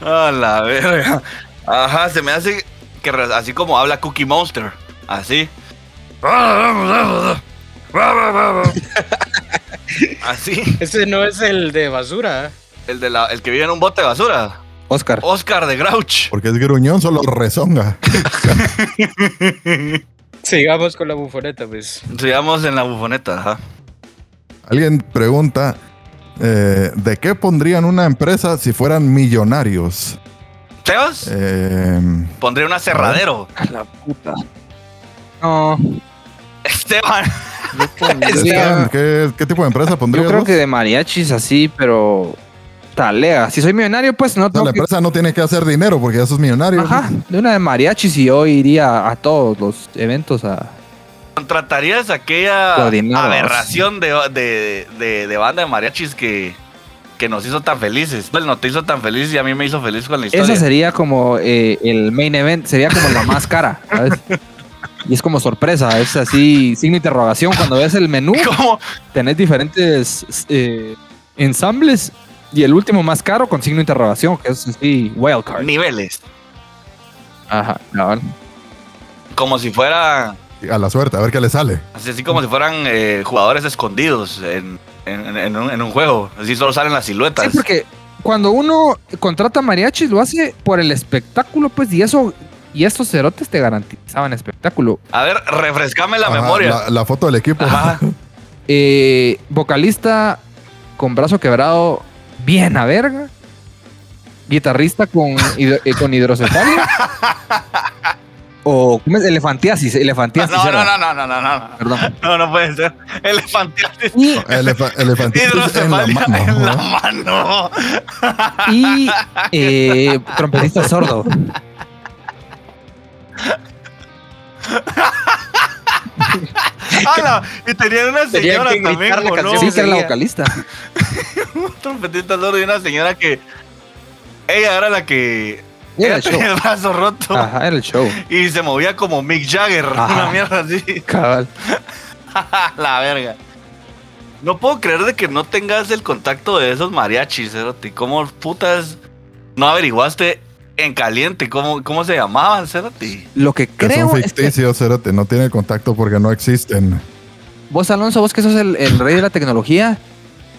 A la verga. Ajá, se me hace que así como habla Cookie Monster. Así. Así. Ese no es el de basura. El, de la, el que vive en un bote de basura. Oscar. Oscar de Grouch. Porque es gruñón, solo rezonga. Sigamos con la bufoneta, pues. Sigamos en la bufoneta. Ajá. Alguien pregunta, eh, ¿de qué pondrían una empresa si fueran millonarios? ¿Sebas? Eh, Pondría un aserradero. La puta. No, Esteban. yo Esteban, ¿qué, qué tipo de empresa Yo pondrías creo vos? que de mariachis así, pero talega. Si soy millonario, pues no O sea, tengo la que... empresa no tiene que hacer dinero porque ya sos millonario. Ajá, de una de mariachis y yo iría a todos los eventos a... ¿Contratarías aquella aberración de, de, de- de banda de mariachis que, que nos hizo tan felices? Pues no te hizo tan feliz y a mí me hizo feliz con la historia. Esa sería como eh, el main event, sería como la más cara, ¿sabes? Y es como sorpresa, es así, signo de interrogación. Cuando ves el menú, ¿Cómo? tenés diferentes eh, ensambles y el último más caro con signo de interrogación, que es así, wildcard. Niveles. Ajá, cabal. Como si fuera. A la suerte, a ver qué le sale. Así, así como si fueran eh, jugadores escondidos en, en- en un, en un juego. Así solo salen las siluetas. Sí, porque cuando uno contrata mariachis lo hace por el espectáculo, pues, y eso, y estos cerotes te garantizaban espectáculo. A ver, refrescame la Ajá, memoria. La, la foto del equipo. Ajá. Eh, vocalista con brazo quebrado, bien a verga. Guitarrista con, hidro- eh, con hidrocefalia. o ¿cómo es? elefantiasis, elefantiasis. No, no, no, no, no, no, no. Perdón. No, no puede ser. Elefantiasis. Y, Elefa- elefantitis en la Hidrocefalia mano. en la ¿no? mano. y eh, trompetista sordo. ¡Hala! Y tenían una señora también, la ¿o no? Sí, que era la vocalista. Un trompetista sordo y una señora que. Ella era la que. Era el show. tenía el brazo roto. Ajá, era el show. Y se movía como Mick Jagger. Ajá. Una mierda así. Cabal. la verga. No puedo creer de que no tengas el contacto de esos mariachis, Cerote. ¿Cómo putas no averiguaste en caliente cómo, cómo se llamaban, Cerote? Lo que Que creo son es que ficticios, no tiene contacto porque no existen. vos, Alonso, vos que sos el, el rey de la tecnología,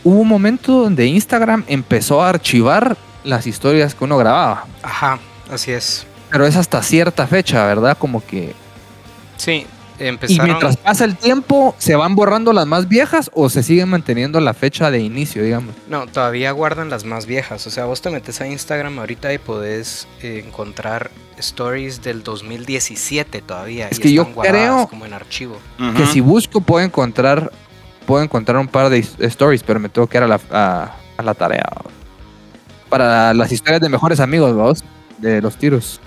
hubo un momento donde Instagram empezó a archivar las historias que uno grababa. Ajá, así es. Pero es hasta cierta fecha, ¿verdad? Como que... Sí, Y mientras pasa el tiempo, ¿se van borrando las más viejas o se sigue manteniendo la fecha de inicio, digamos? No, todavía guardan las más viejas. O sea, vos te metes a Instagram ahorita y podés eh, encontrar stories del 2017 todavía. Es y que yo están guardadas creo- como en archivo. Que si busco puedo encontrar puedo encontrar un par de stories, pero me tengo que ir a la, a, a la tarea. Para las historias de mejores amigos, vamos, de los tiros.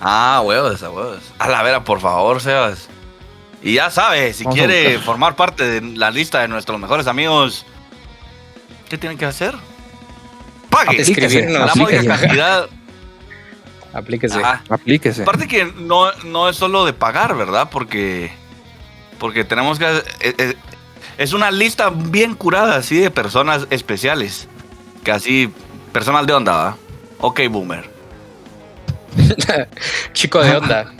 Ah, huevos, a huevos. A la vera, por favor, Sebas. Y ya sabes, si quiere formar parte de la lista de nuestros mejores amigos, ¿qué tienen que hacer? Pague Escribir en la módica aplíquese. cantidad. Aplíquese. Ajá. Aplíquese. Aparte que no, no es solo de pagar, ¿verdad? Porque, porque tenemos que... Es, es- es una lista bien curada, así, de personas especiales. Que así, personas de onda, ¿va? Ok, boomer. Chico de onda.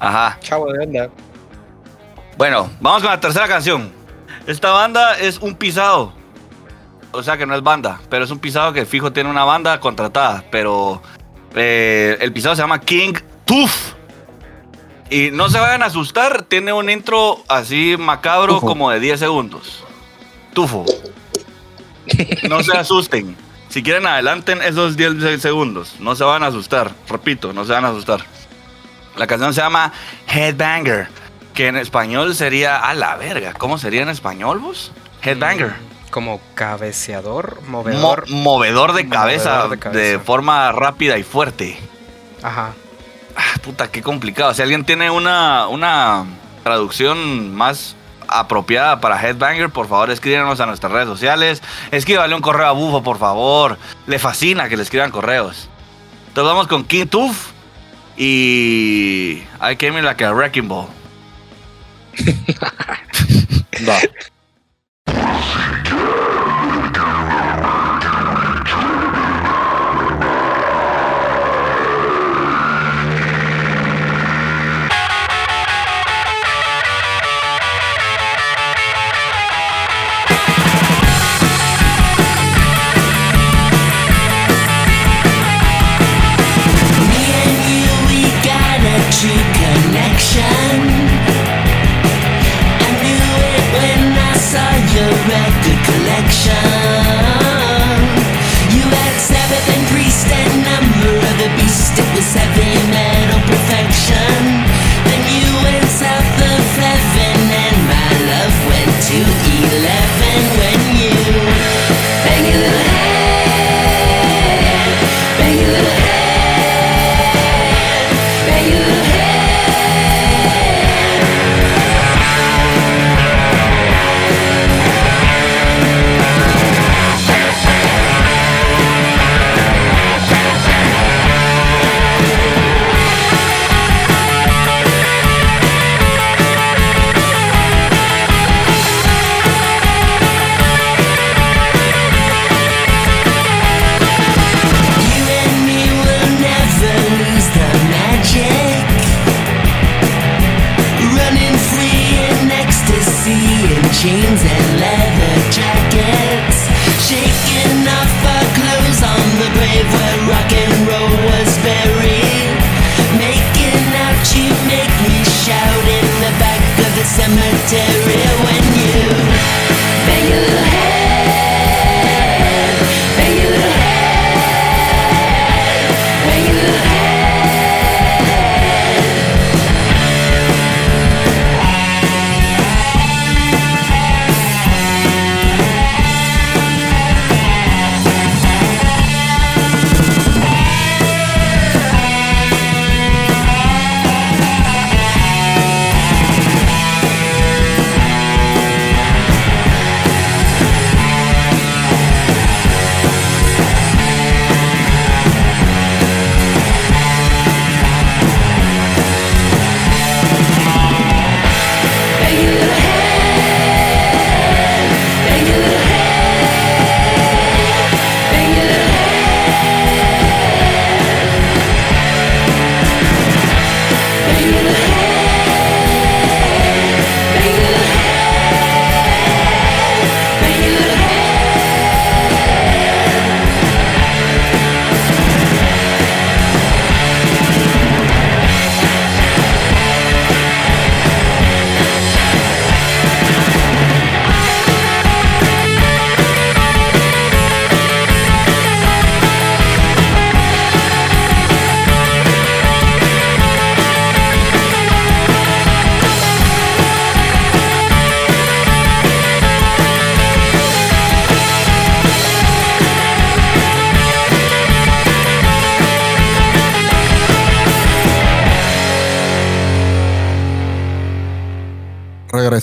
Ajá. Chavo de onda. Bueno, vamos con la tercera canción. Esta banda es un pisado. O sea que no es banda, pero es un pisado que fijo tiene una banda contratada. Pero eh, el pisado se llama King Tooth. Y no se vayan a asustar, tiene un intro así macabro Tufo. como de 10 segundos. Tufo. No se asusten. Si quieren adelanten esos 10 se- segundos. No se van a asustar. Repito, no se van a asustar. La canción se llama Headbanger, que en español sería a la verga. ¿Cómo sería en español, vos? Headbanger. Como cabeceador, Mo- movedor. movedor de cabeza, Movedor de forma rápida y fuerte. Ajá. Ah, puta, qué complicado. Si alguien tiene una, una traducción más apropiada para Headbanger, por favor escríbanos a nuestras redes sociales. Escríbale un correo a Bufo, por favor. Le fascina que le escriban correos. Entonces vamos con King Tooth y I Came In Like a Wrecking Ball. Va.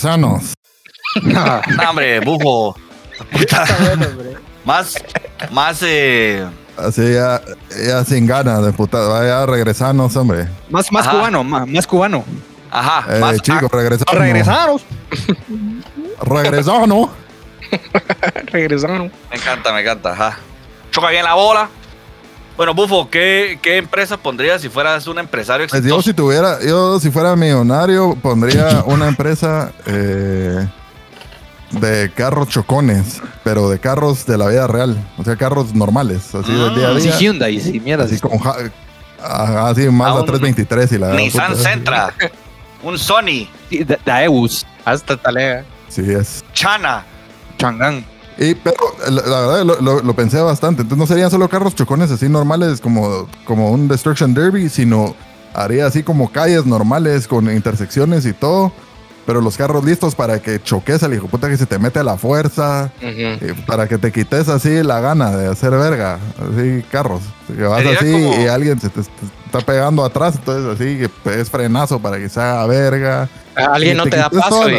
No, hombre, bufo. Puta. Más, más, eh, Así ya, ya sin ganas de puta. Vaya, regresarnos, hombre. Más, más Ajá. cubano, más, más cubano. ajá, Eh, más chicos, ac- regresamos. Regresaros. Regresamos. Regresaron. Me encanta, me encanta, ajá. Choca bien la bola. Bueno, Bufo, ¿qué, qué empresa pondrías si fueras un empresario Pues yo exitoso? si tuviera, yo si fuera millonario, pondría una empresa eh, de carros chocones, pero de carros de la vida real. O sea, carros normales, así del día a Sí, día. Hyundai, sí, mierda. Así sí. ja- Ajá, sí, Mazda A un 323 y la Nissan puta, Sentra, un Sony, Sí, Da- Daewoo, Hasta Talega. Sí, es. Chana. Chang'an. Y, pero la, la verdad lo, lo- lo pensé bastante. Entonces no serían solo carros chocones así normales como, como un Destruction Derby, sino haría así como calles normales con intersecciones y todo. Pero los carros listos para que choques al hijo puta que se te mete a la fuerza. Para que te quites así la gana de hacer verga. Así carros. Que vas así como- y alguien se te, te está pegando atrás. Entonces así que es frenazo para que se haga verga. Alguien no te te da paso y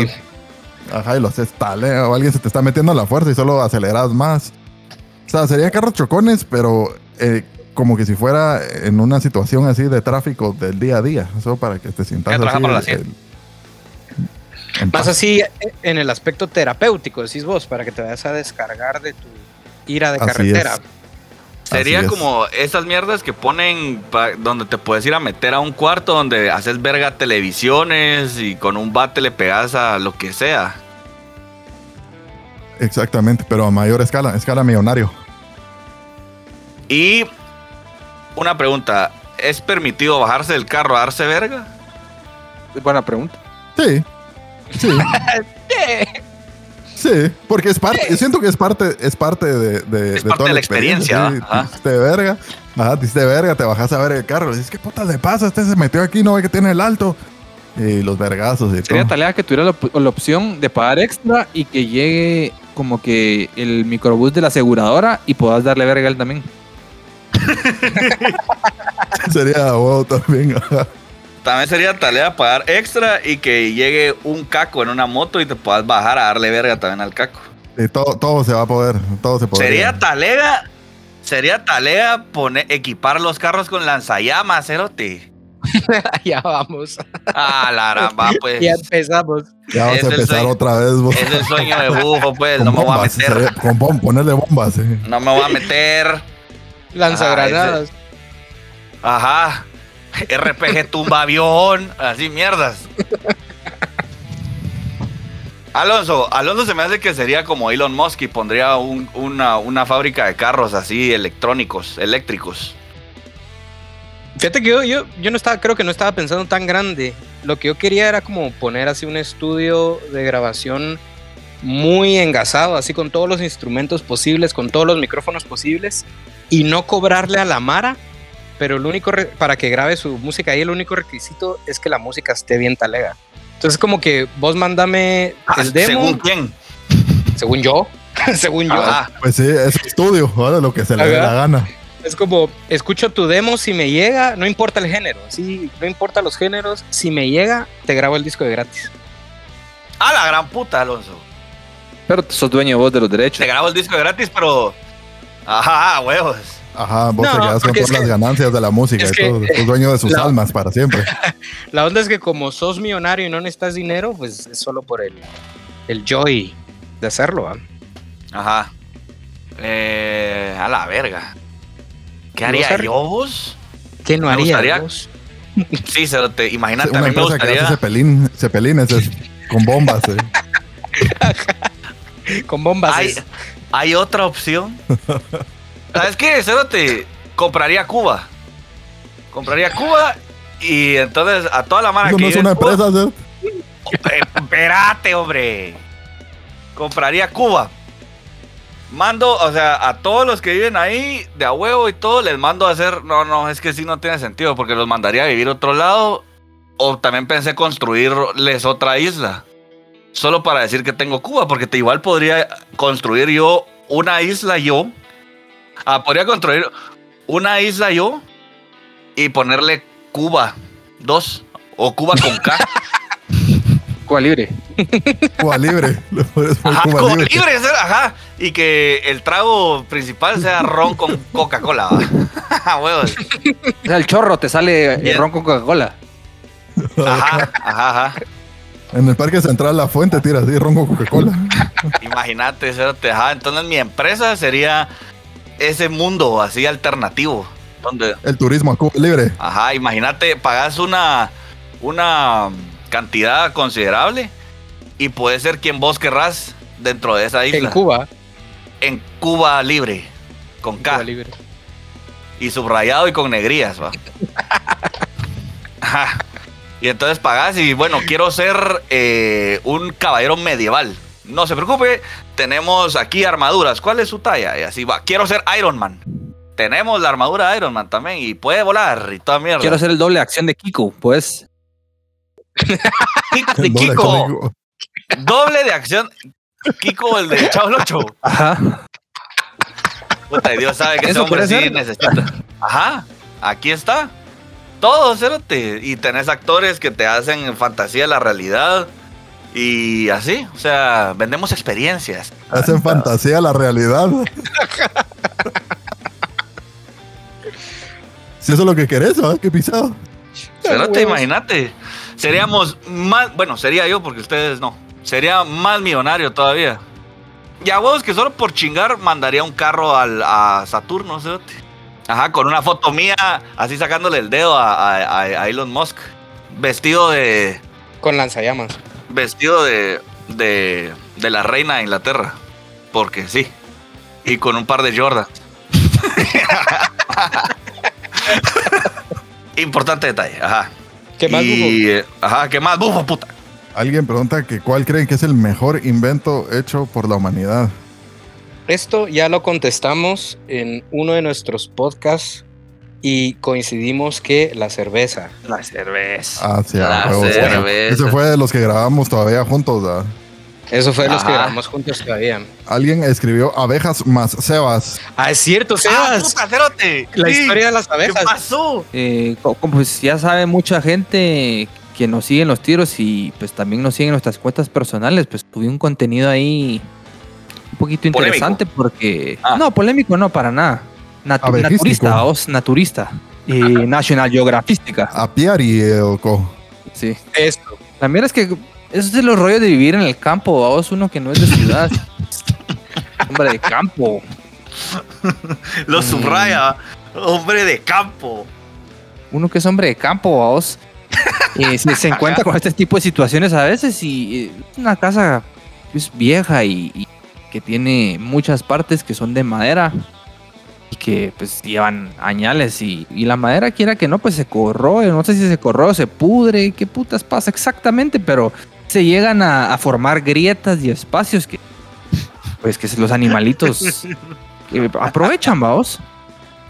Ajá, y lo haces tal, o alguien se te está metiendo a la fuerza y solo aceleras más. O sea, serían carros chocones, pero eh, como que si fuera en una situación así de tráfico del día a día. Eso para que te sientas así. para la el- en Más paz. así eh, en el aspecto terapéutico, decís vos, para que te vayas a descargar de tu ira de Así carretera. es. Sería es. como esas mierdas que ponen pa- donde te puedes ir a meter a un cuarto donde haces verga televisiones y con un bate le pegas a lo que sea. Exactamente, pero a mayor escala, escala millonario. Y una pregunta, ¿es permitido bajarse del carro a darse verga? Buena pregunta. Sí. Sí. Sí, porque es parte, yo siento que es parte, es parte de, de, Es de parte toda de la sí. experiencia, hiciste verga, ajá, te hiciste verga, te bajas a ver el carro, le dices, ¿qué puta le pasa? Este se metió aquí, no ve que tiene el alto. Y los vergazos y Sería todo. tarea que tuviera la, op- la opción de pagar extra y que llegue como que el microbús de la aseguradora y puedas darle verga a él también. Sería huevo también. ajá. También sería tarea pagar extra y que llegue un caco en una moto y te puedas bajar a darle verga también al caco. Y todo, todo se va a poder, todo se podría. Sería talega, sería talega poner, equipar los carros con lanzallamas, cerote. ya vamos. Ah, la ramba, pues. Ya empezamos. Ya vas es a empezar sueño. otra vez vos. Es el sueño de bufo, pues. Con No me voy a meter. sería- con bom- ponerle bombas. eh. No me voy a meter. Lanzagranadas. Ajá. RPG tumba avión. Así mierdas. Alonso, Alonso se me hace que sería como Elon Musk y pondría un- una, una fábrica de carros así electrónicos, eléctricos. Fíjate que yo, yo, yo no estaba, creo que no estaba pensando tan grande. Lo que yo quería era como poner así un estudio de grabación muy engasado, así con todos los instrumentos posibles, con todos los micrófonos posibles, y no cobrarle a la Mara, pero el único para que grabe su música ahí, el único requisito es que la música esté bien talega. Entonces como que vos mándame el demo, ¿Según quién? según yo, según yo. Ajá. Pues sí, es estudio, ahora lo que se le dé la gana. Es como, escucho tu demo, si me llega, no importa el género, sí, no importa los géneros, si me llega, te grabo el disco de gratis. A la gran puta, Alonso. Pero sos dueño vos de los Te derechos. grabo el disco gratis, pero. Ajá, huevos. Ajá, vos No, te quedas con todas las que- ganancias de la música es y que- todo. Sos dueño de sus la- almas para siempre. La onda es que como sos millonario y no necesitas dinero, pues es solo por el, el joy de hacerlo. ¿va? Ajá. Eh, a la verga. ¿Qué ¿Y vos, haría yo, vos? ¿Qué no haría gustaría- vos? Sí, se lo te, imagínate, Una me empresa que hace gustaría. cepelín, cepelines es con bombas. eh. Con bombas. Hay, hay otra opción. ¿Sabes qué? Cerote, compraría Cuba. Compraría Cuba y entonces a toda la mano que no es una empresa. Eh, Espérate, hombre. Compraría Cuba. Mando, o sea, a todos los que viven ahí, de a huevo y todo, les mando a hacer. No, no, es que sí no tiene sentido, porque los mandaría a vivir a otro lado. O también pensé construirles otra isla. Solo para decir que tengo Cuba, porque te igual podría construir yo una isla yo. Ah, podría construir una isla yo y ponerle Cuba 2 o Cuba con K. Cuba libre. Cuba libre. Ajá, Cuba Cuba libre. libre, ajá. Y que el trago principal sea ron con Coca-Cola. O sea, el chorro te sale el ron con Coca-Cola. Ajá, ajá, ajá. En el Parque Central La Fuente tira así ronco Coca-Cola. Imagínate, ajá. Entonces mi empresa sería ese mundo así alternativo. Donde, El turismo a Cuba libre. ajá, imagínate, pagas una, una cantidad considerable y puedes ser quien vos querrás dentro de esa isla. en Cuba. En Cuba libre. Con K. Cuba libre. Y subrayado y con negrías, va. Ajá. Y entonces pagás y bueno, quiero ser eh, un caballero medieval. No se preocupe, tenemos aquí armaduras. ¿Cuál es su talla? Y así va. Quiero ser Iron Man. Tenemos la armadura de Iron Man también y puede volar y toda mierda. Quiero hacer el doble de acción de Kiko, pues. Kiko, de Doble Kiko. Doble de acción. Kiko, el de Chavo 8. Ajá. Puta, y Dios sabe que ese ¿Eso hombre sí ser? necesita. Ajá, aquí está. Todo, cerote. Y tenés actores que te hacen fantasía la realidad. Y así, o sea, vendemos experiencias. Hacen fantasía la realidad. si eso es lo que querés, ¿verdad? Qué pisado. Cerote, imagínate. Seríamos más, bueno, sería yo porque ustedes no. Sería más millonario todavía. Y a huevos que solo por chingar mandaría un carro al, a Saturno, cerote. Ajá, con una foto mía, así sacándole el dedo a, a- a Elon Musk. Vestido de, Con lanzallamas. Vestido de, de, de la reina de Inglaterra. Porque sí. Y con un par de Jordan. Importante detalle, ajá. ¿Qué más, y, eh, Ajá, ¿qué más? Bufo, puta. Alguien pregunta que cuál creen que es el mejor invento hecho por la humanidad. Esto ya lo contestamos en uno de nuestros podcasts y coincidimos que la cerveza. La cerveza. Ah, sí, La huevo, cerveza. Ese fue de los que grabamos todavía juntos, ¿verdad? Eso fue de los que Ajá. grabamos juntos todavía. Alguien escribió abejas más sebas. Ah, es cierto, ¡Ah, Sebas. puta, cerote! la Sí, historia de las ¿Qué abejas. pasó? Eh, co- como pues ya sabe mucha gente que nos sigue en los tiros y pues también nos siguen en nuestras cuentas personales, pues tuve un contenido ahí un poquito Polémico. interesante porque... Ah. No, polémico no, para nada. Natu- naturista, os, naturista. Y National Geographística. Apiari, Elco. Sí. Esto. La mierda es que eso es de los rollos de vivir en el campo, vos uno que no es de ciudad. Hombre de campo. Lo Mm. subraya. Hombre de campo. uno que es hombre de campo, vos, eh, se, se encuentra con este tipo de situaciones a veces y es una casa es vieja y, y que tiene muchas partes que son de madera y que pues llevan añales y, y la madera quiera que no pues se corroe, no sé si se corroe, se pudre, qué putas pasa exactamente, pero se llegan a, a formar grietas y espacios que pues que los animalitos eh, aprovechan, vamos.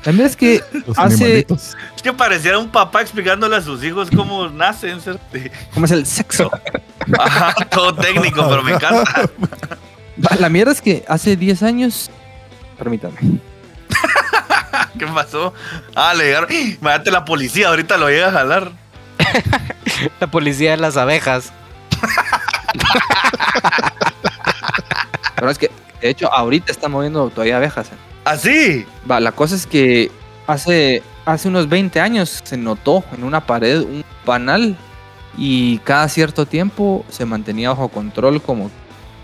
La verdad es que Los Hace- animalitos. Es que pareciera un papá explicándole a sus hijos cómo nacen. ¿cómo es el sexo? Ajá, todo técnico, pero me encanta. La mierda es que hace 10 años. Permítame. ¿Qué pasó? Ah, le llegaron. Imagínate la policía, ahorita lo llega a jalar. La policía de las abejas. Pero es que, de hecho, ahorita está moviendo todavía abejas. ¿eh? ¿Así? Va, la cosa es que hace, hace unos 20 años se notó en una pared un panal y cada cierto tiempo se mantenía bajo control como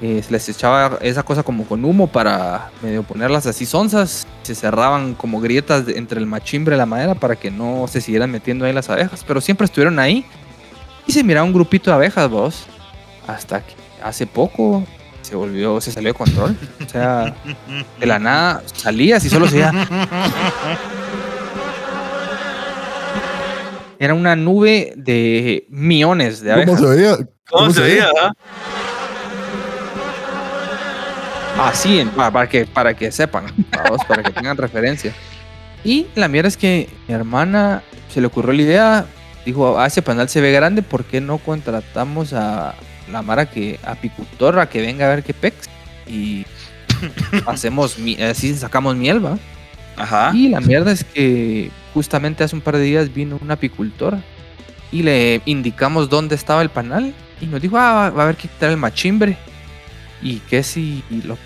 eh, se les echaba esa cosa como con humo para medio ponerlas así sonzas. Se cerraban como grietas de- entre el machimbre y la madera para que no se siguieran metiendo ahí las abejas. Pero siempre estuvieron ahí. Y se miraba un grupito de abejas, vos. Hasta que hace poco se volvió, se salió de control. O sea, de la nada salías y solo se veía. Era una nube de millones de ¿Cómo abejas. se veía? ¿Cómo, se veía? Así, para, para que, para que sepan, vamos, para que tengan referencia. Y la mierda es que mi hermana se le ocurrió la idea, dijo, ah, ese panel se ve grande, ¿por qué no contratamos a la Mara que, apicultora que venga a ver qué pex? Y hacemos, así sacamos miel, ¿va? Ajá. Y la mierda es que justamente hace un par de días vino un apicultor y le indicamos dónde estaba el panal y nos dijo, ah, va a haber que quitar el machimbre. Y que si lo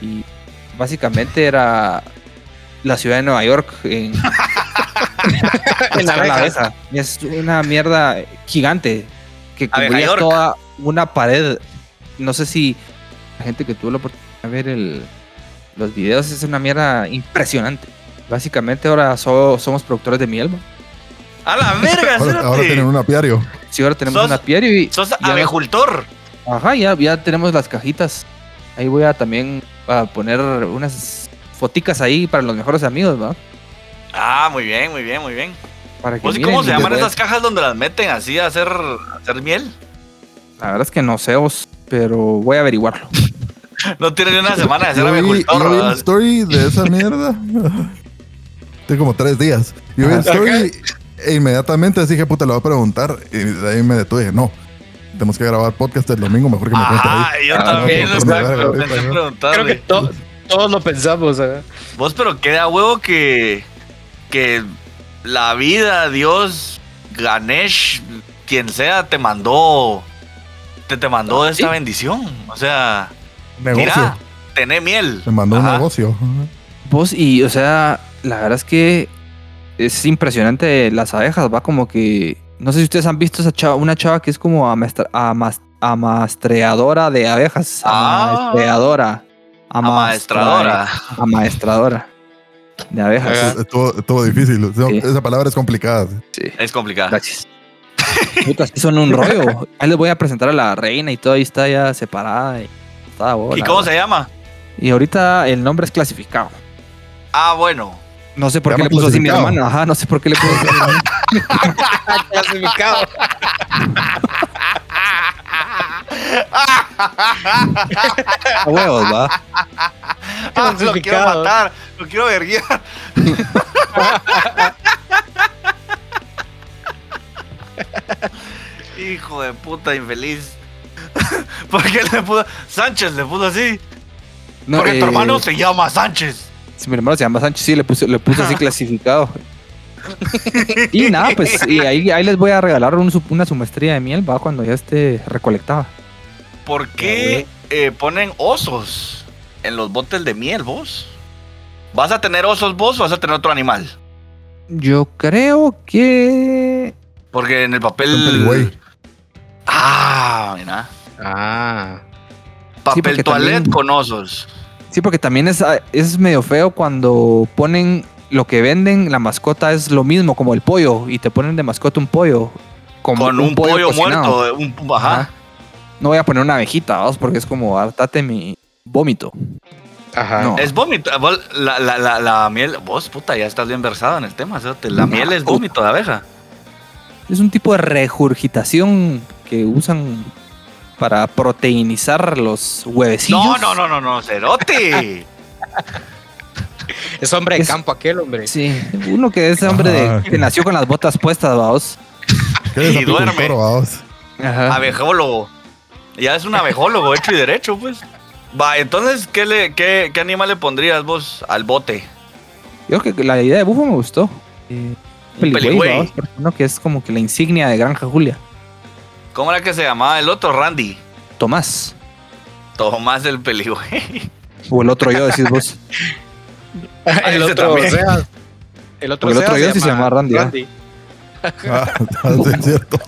y básicamente era la ciudad de Nueva York en, en la abeja. Es una mierda gigante que cubría toda una pared. No sé si la gente que tuvo la oportunidad de ver el, los videos es una mierda impresionante. Básicamente ahora so- somos productores de miel. A la verga, Ahora, ahora tienen un apiario. Sí, ahora tenemos Sos- una apiario y Sos ya- abecultor. Ajá, ya, ya tenemos las cajitas. Ahí voy a también a poner unas foticas ahí para los mejores amigos, ¿va? Ah, muy bien, muy bien, muy bien. Para que ¿Vos y miren, cómo se llaman esas cajas donde las meten así a hacer, a hacer miel? La verdad es que no sé, os, pero voy a averiguarlo. No tienen ni una semana de ser Yo vi, yo vi ¿verdad? story de esa mierda. Tengo como tres días. Yo vi un story e inmediatamente dije, puta, le voy a preguntar. Y de ahí me detuve. No, tenemos que grabar podcast el domingo. Mejor que me cuente ahí. yo Ah, también no, pensé preguntarle. Creo que to- todos lo pensamos. ¿eh? Vos, pero queda huevo que, que la vida, Dios, Ganesh, quien sea, te mandó, te, te mandó Ah, esta ¿sí? bendición. O sea, Negocio. mira, tené miel. Me mandó un negocio. Vos, y, o sea, la verdad es que es impresionante las abejas, va como que. No sé si ustedes han visto esa chava, una chava que es como amastra- amas- amastreadora de abejas. Ah. Amaestreadora. Amaestradora. Amaestradora. De abejas. Estuvo, estuvo difícil. Sí. Esa palabra es complicada. Sí. Es complicado. Gracias. Son un rollo. Ahí les voy a presentar a la reina y todo, ahí está ya separada. Y, está bola, ¿Y cómo se llama? Y ahorita el nombre es clasificado. Ah, bueno. No sé por qué le puso así mi hermano. Ajá, no sé por qué le puso así mi hermano. Clasificado. A huevos, va. Ah, lo quiero matar, lo quiero verguiar. Hijo de puta infeliz. ¿Por qué le puso Sánchez le puso así? No, Porque tu eh, hermano se llama Sánchez. Si mi hermano se llama Sánchez, sí, le puse, le puse así clasificado. y nada, pues y ahí, ahí les voy a regalar un su- una sumestría de miel, va, cuando ya esté recolectada. ¿Por qué eh, ponen osos en los botes de miel, vos? ¿Vas a tener osos vos o vas a tener otro animal? Yo creo que. Porque en el papel. Peligüey. Ah, mira. Ah. Papel porque toilet también- con osos. Sí, porque también es, es medio feo cuando ponen lo que venden, la mascota es lo mismo, como el pollo, y te ponen de mascota un pollo. Como Con un, pollo, muerto. Un, ajá. Ajá. No voy a poner una abejita, vamos, porque es como hartate mi vómito. Ajá. No. Es vómito. Vos, La, la, la, la miel. Vos, puta, ya estás bien versado en el tema. La miel es vómito de abeja. Es un tipo de regurgitación que usan para proteinizar los huevecillos. No, no, no, no, no, cerote. Es hombre de Es- campo aquel, hombre. Sí, uno que es hombre de, que nació con las botas puestas, vamos. ¿Qué eres Y duerme. Ajá. Abejólogo. Ya es un abejólogo hecho y derecho, pues. Va, entonces, ¿qué, le, qué, qué animal le pondrías vos al bote? Yo creo que la idea de bufo me gustó. Eh, peligüey, peligüey. uno que es como que la insignia de Granja Julia. ¿Cómo era que se llamaba el otro? Randy. Tomás. Tomás el peligüey. O el otro yo, decís vos. el otro, sea, el otro, el otro sea yo sí se llama Randy, ¿ah? Ah, sí, es cierto.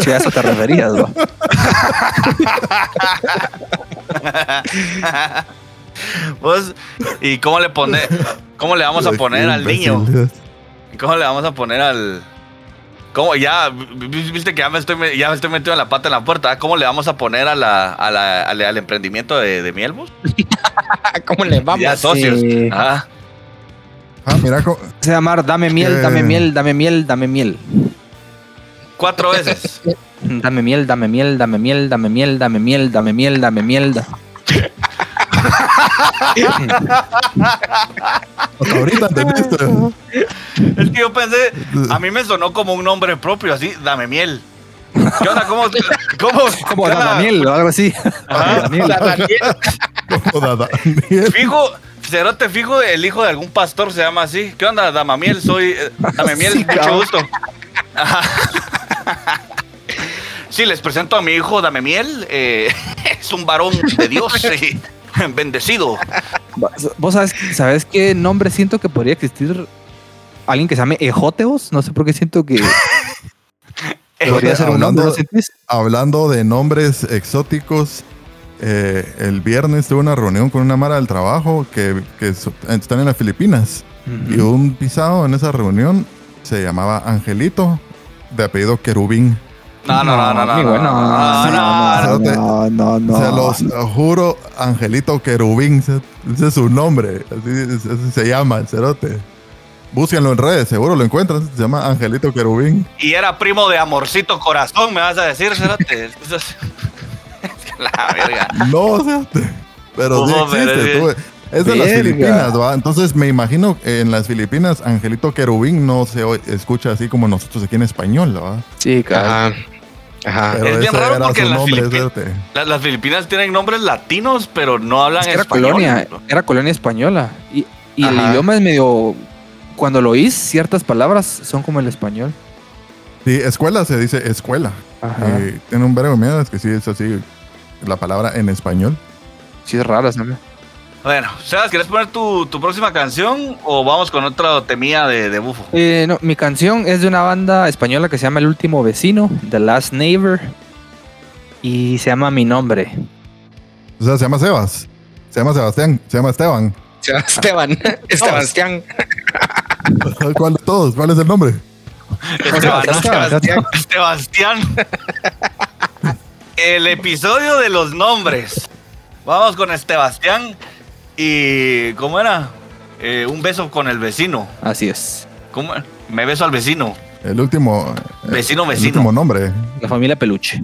Si a eso te referías, ¿no? Vos, ¿y cómo le pone, cómo le vamos a poner al niño? ¿Cómo le vamos a poner al ¿Cómo? Ya, vi- vi- viste que ya me estoy, ya me estoy metiendo la pata en la puerta. ¿Cómo le vamos a poner a la, a la- al, al emprendimiento de, de miel, vos? ¿Cómo le vamos? Ya socios. Sí. Ah, Ah, mira, Se llama Dame miel, dame miel, dame miel, dame miel. cuatro veces. Dame miel, dame miel, dame miel, dame miel, dame miel, dame miel, dame miel. da- hasta ahorita entendiste. Es que yo pensé, a mí me sonó como un nombre propio, así, dame miel. ¿Qué onda? ¿Cómo? ¿Cómo? Como? Daniel o algo así. Daniel. Daniel. Fijo, Cerote, fijo, el hijo de algún pastor se llama así. ¿Qué onda, Damamiel? Soy eh, Damamiel, Sí, mucho gusto. Ajá. Sí, les presento a mi hijo Damemiel. eh, es un varón de Dios, eh, bendecido. ¿Vos sabes, sabes qué nombre siento que podría existir? Alguien que se llame Ejoteos. No sé por qué siento que podría ser un nombre. ¿no Hablando-? Hablando de nombres exóticos, eh, el viernes tuve una reunión con una mara del trabajo que, que so- están en las Filipinas. Y un pisado en esa reunión se llamaba Angelito, de apellido Querubín. No, no, no, no, no. Muy no, bueno. no, no, no, no. Se los juro, Angelito Querubín, ese es su nombre. Así, así se llama el cerote. Búsquenlo en redes, seguro lo encuentran. Se llama Angelito Querubín. Y era primo de Amorcito Corazón, me vas a decir, Cerote. La verga. No, sea, pero sí Oh, existe. es- tú- Es de las. Filipinas, ¿va? Entonces me imagino que en las Filipinas Angelito Querubín no se escucha así como nosotros aquí en español, ¿va? Sí, cabrón. Ajá. Pero Es bien raro porque las nombre, Filipinas- las Filipinas tienen nombres latinos, pero no hablan Es que era español. colonia, era colonia española. Y, y el idioma es medio. Cuando lo oís, ciertas palabras son como el español. Sí, escuela se dice escuela. Ajá. Eh, tiene un verbo miedo, es que sí es así la palabra en español. Sí, es raro, ¿sabes? Bueno, Sebas, ¿quieres poner tu, tu próxima canción o vamos con otra temía de, de bufo? Eh, no, mi canción es de una banda española que se llama El Último Vecino, The Last Neighbor. Y se llama Mi Nombre. O sea, se llama Sebas. Se llama Sebastián. Se llama Esteban. Esteban. Estebastián. ¿Cuál de todos? ¿Cuál es el nombre? Esteban, ¿no? Sebastián. Sebastián. El episodio de los nombres. Vamos con Estebastián y ¿cómo era? Eh, un beso con el vecino. Así es. ¿Cómo? Me beso al vecino. El último. Vecino, El vecino. último nombre. La familia Peluche.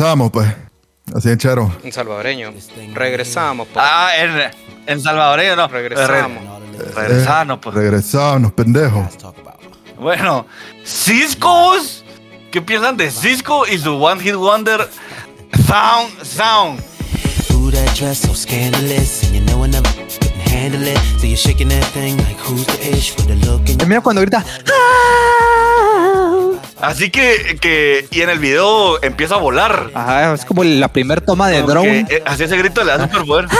Regresamos, pues. Así en chero. Un salvadoreño. Regresamos. pues. Ah, en, en salvadoreño, no. Regresamos. Re- regresamos, pues. Regresamos, pendejos. Bueno, Cisco's. ¿Qué piensan de Cisco y su One Hit Wonder Sound Sound? Ooh, that dress so scandalous, and you know I never couldn't handle it. So you're shaking that thing like who's the ish with the look in Y Mira cuando grita. Así que, que, y en el video empieza a volar. Ajá, es como la primer toma de Como drone. que, eh, así ese grito le da super poder.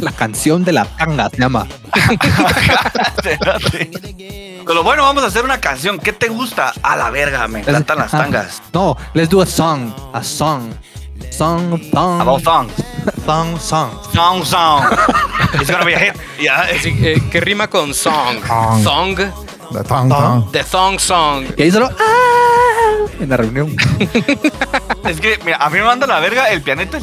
La canción de la tanga se llama. Pero bueno, vamos a hacer una canción. ¿Qué te gusta? A la verga, me encantan las tangas. No, let's do a song. A song. Song, song. About songs. Song, song. Song, song. It's gonna be a hit. Ya, Sí, eh, que rima con song. Song. Song. Tan, tan. The Thong Song. Y ahí solo. "Ah", En la reunión. Es que mira, a mí me manda la verga el pianito.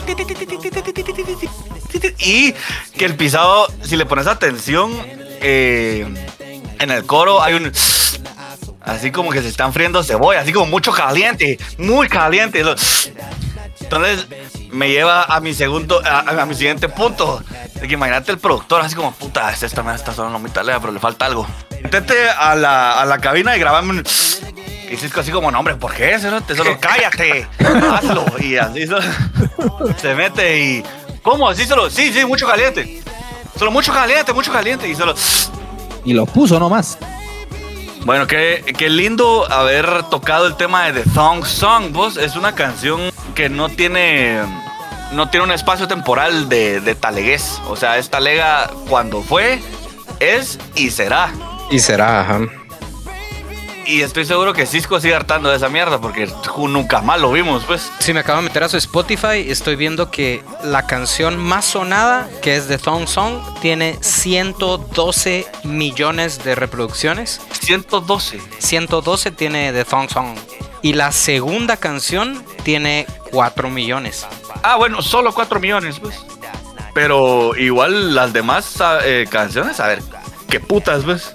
Y que el pisado, si le pones atención, eh, en el coro hay un. Así como que se están friendo cebolla, así como mucho caliente, muy caliente. Entonces me lleva a mi segundo, a, a mi siguiente punto. De que imagínate el productor, así como, puta, esta está sonando muy talea, pero le falta algo. Intente a la, a la cabina y grabame un. Y Cisco así como, no, hombre, ¿por qué? Solo, solo cállate, hazlo. Y así solo, se mete y. ¿Cómo? Así solo, sí, sí, mucho caliente. Solo mucho caliente, mucho caliente. Y solo. Y lo puso nomás. Bueno, qué, qué lindo haber tocado el tema de The Thong Song, vos. Es una canción que no tiene. No tiene un espacio temporal de, de talegués. O sea, es talega cuando fue, es y será. Y será, ajá. Y estoy seguro que Cisco sigue hartando de esa mierda porque nunca más lo vimos, pues. Si me acabo de meter a su Spotify, estoy viendo que la canción más sonada, que es The Thong Song, tiene 112 millones de reproducciones. 112. 112 tiene The Thong Song. Y la segunda canción tiene 4 millones. Ah, bueno, solo 4 millones, pues. Pero igual las demás ah, eh, canciones, a ver, qué putas, pues.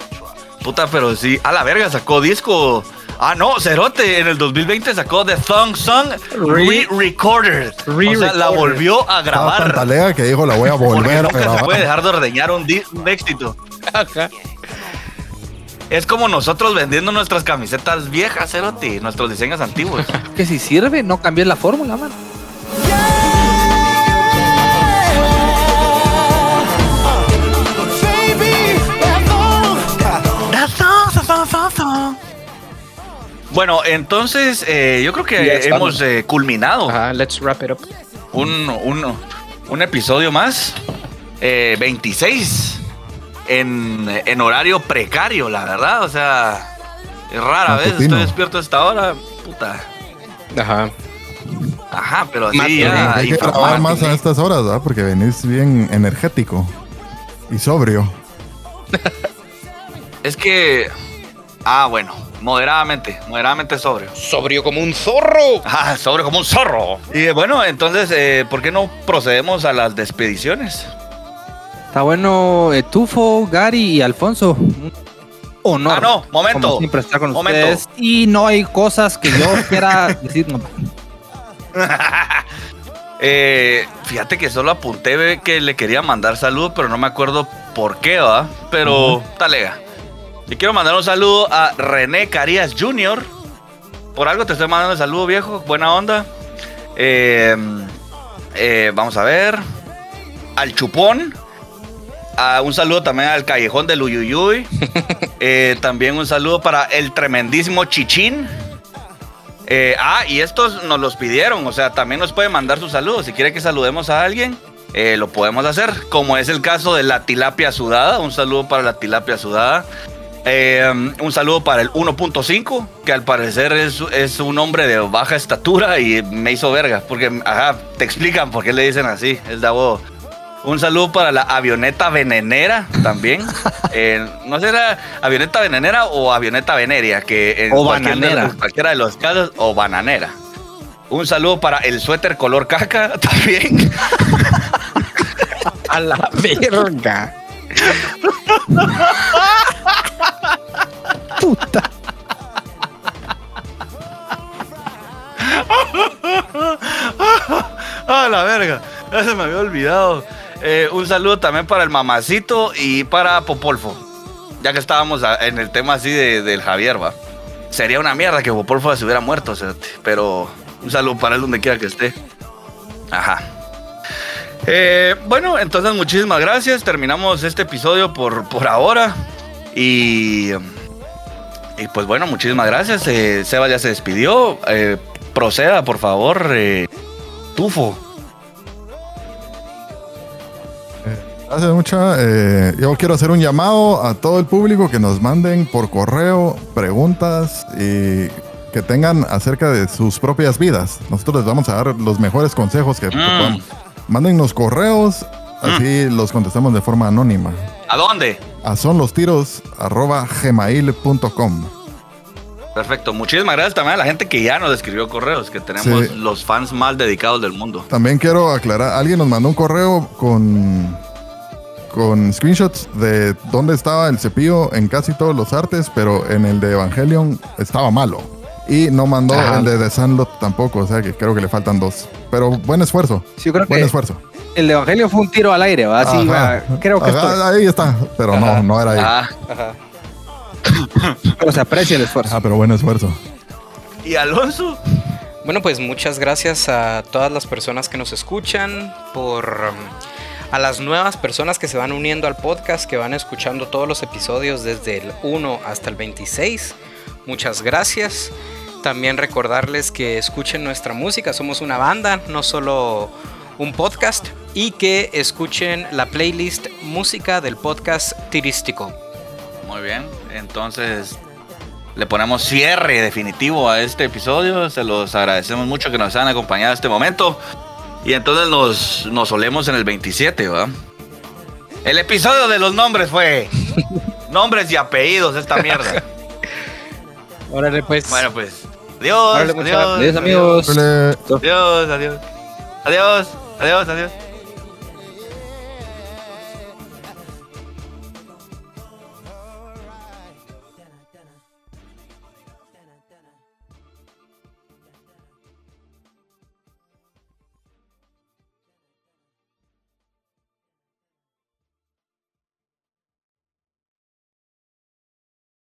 Puta, pero sí, a la verga sacó disco. Ah, no, Cerote en el 2020 sacó The Thong Song Re-Recorded. o sea, la volvió a Estaba tan grabar. talega que dijo la voy a volver a nunca se grabar. puede dejar de ordeñar un, un éxito. Es como nosotros vendiendo nuestras camisetas viejas, Cerote, nuestros diseños antiguos. Que si sirve, no cambies la fórmula, mano. Bueno, entonces eh, yo creo que hemos eh, culminado Ajá, let's wrap it up. un, un- un episodio más, eh, 26, en, en horario precario, la verdad. O sea, es rara vez Matutino. estoy despierto a esta hora, puta. Ajá. Ajá, pero así Matiné. ya. Hay que grabar más a estas horas, ¿verdad? Porque venís bien energético y sobrio. Es que. Ah, bueno, moderadamente, moderadamente sobrio. Sobrio como un zorro. Ah, sobre como un zorro. Y eh, bueno, entonces, eh, ¿por qué no procedemos a las despediciones? Está bueno, eh, Tufo, Gary y Alfonso. Un honor. Ah, no, momento. Como siempre estar con Momento. ustedes. Y no hay cosas que yo quiera decir. no. Eh, fíjate que solo apunté que le quería mandar saludos, pero no me acuerdo por qué, ¿va? Pero talega. Y quiero mandar un saludo a René Carías Jr. Por algo te estoy mandando el saludo, viejo. Buena onda. Eh, eh, vamos a ver. Al Chupón. Ah, un saludo también al Callejón del Uyuyuy. Eh, también un saludo para el tremendísimo Chichín. Eh, ah, y estos nos los pidieron, o sea, también nos pueden mandar sus saludos. Si quiere que saludemos a alguien, eh, lo podemos hacer, como es el caso de la tilapia sudada. Un saludo para la tilapia sudada. Eh, un saludo para el 1.5, que al parecer es, es un hombre de baja estatura y me hizo verga, porque ajá, te explican por qué le dicen así, es de abodo. Un saludo para la avioneta venenera también. Eh, no sé era avioneta venenera o avioneta veneria, que en o bananera. Cualquiera de los casos, o bananera. Un saludo para el suéter color caca también. A la verga. Puta. A la verga. Ya se me había olvidado. Eh, un saludo también para el mamacito y para Popolfo. Ya que estábamos en el tema así de- del Javier, va. Sería una mierda que Popolfo se hubiera muerto, pero un saludo para él donde quiera que esté. Ajá. Eh, bueno, entonces muchísimas gracias. Terminamos este episodio por, por ahora. Y, y pues bueno, muchísimas gracias. Eh, Seba ya se despidió. Proceda, por favor. tufo. Gracias mucha. Eh, yo quiero hacer un llamado a todo el público que nos manden por correo preguntas y que tengan acerca de sus propias vidas. Nosotros les vamos a dar los mejores consejos que, que Mm. podamos. Mándennos correos, así los contestamos de forma anónima. ¿A dónde? A son los tiros arroba gmail.com. Perfecto. Muchísimas gracias también a la gente que ya nos escribió correos, que tenemos Sí. los fans más dedicados del mundo. También quiero aclarar, alguien nos mandó un correo con, con screenshots de dónde estaba el cepillo en casi todos los artes, pero en el de Evangelion estaba malo. Y no mandó Ajá. el de The Sandlot tampoco, o sea que creo que le faltan dos. Pero buen esfuerzo, Sí, yo creo buen que esfuerzo. el de Evangelio fue un tiro al aire, ¿va? Así, Ajá. va, creo que Ajá, ahí está, pero no, no era ahí. Ah, Ajá. pero se aprecia el esfuerzo. Ah, pero buen esfuerzo. ¿Y Alonso? Bueno, pues muchas gracias a todas las personas que nos escuchan, por um, a las nuevas personas que se van uniendo al podcast, que van escuchando todos los episodios desde el 1 hasta el 26. Muchas gracias. También recordarles que escuchen nuestra música, somos una banda, no solo un podcast, y que escuchen la playlist música del podcast Tirístico. Muy bien. Entonces, le ponemos cierre definitivo a este episodio. Se los agradecemos mucho que nos hayan acompañado en este momento. Y entonces nos, nos olemos en el 27, ¿va? El episodio de los nombres fue nombres y apellidos, esta mierda. Órale, pues. Bueno, pues. Adiós, Órale, pues, adiós, Adiós, amigos. Adiós, adiós. Adiós, adiós, adiós.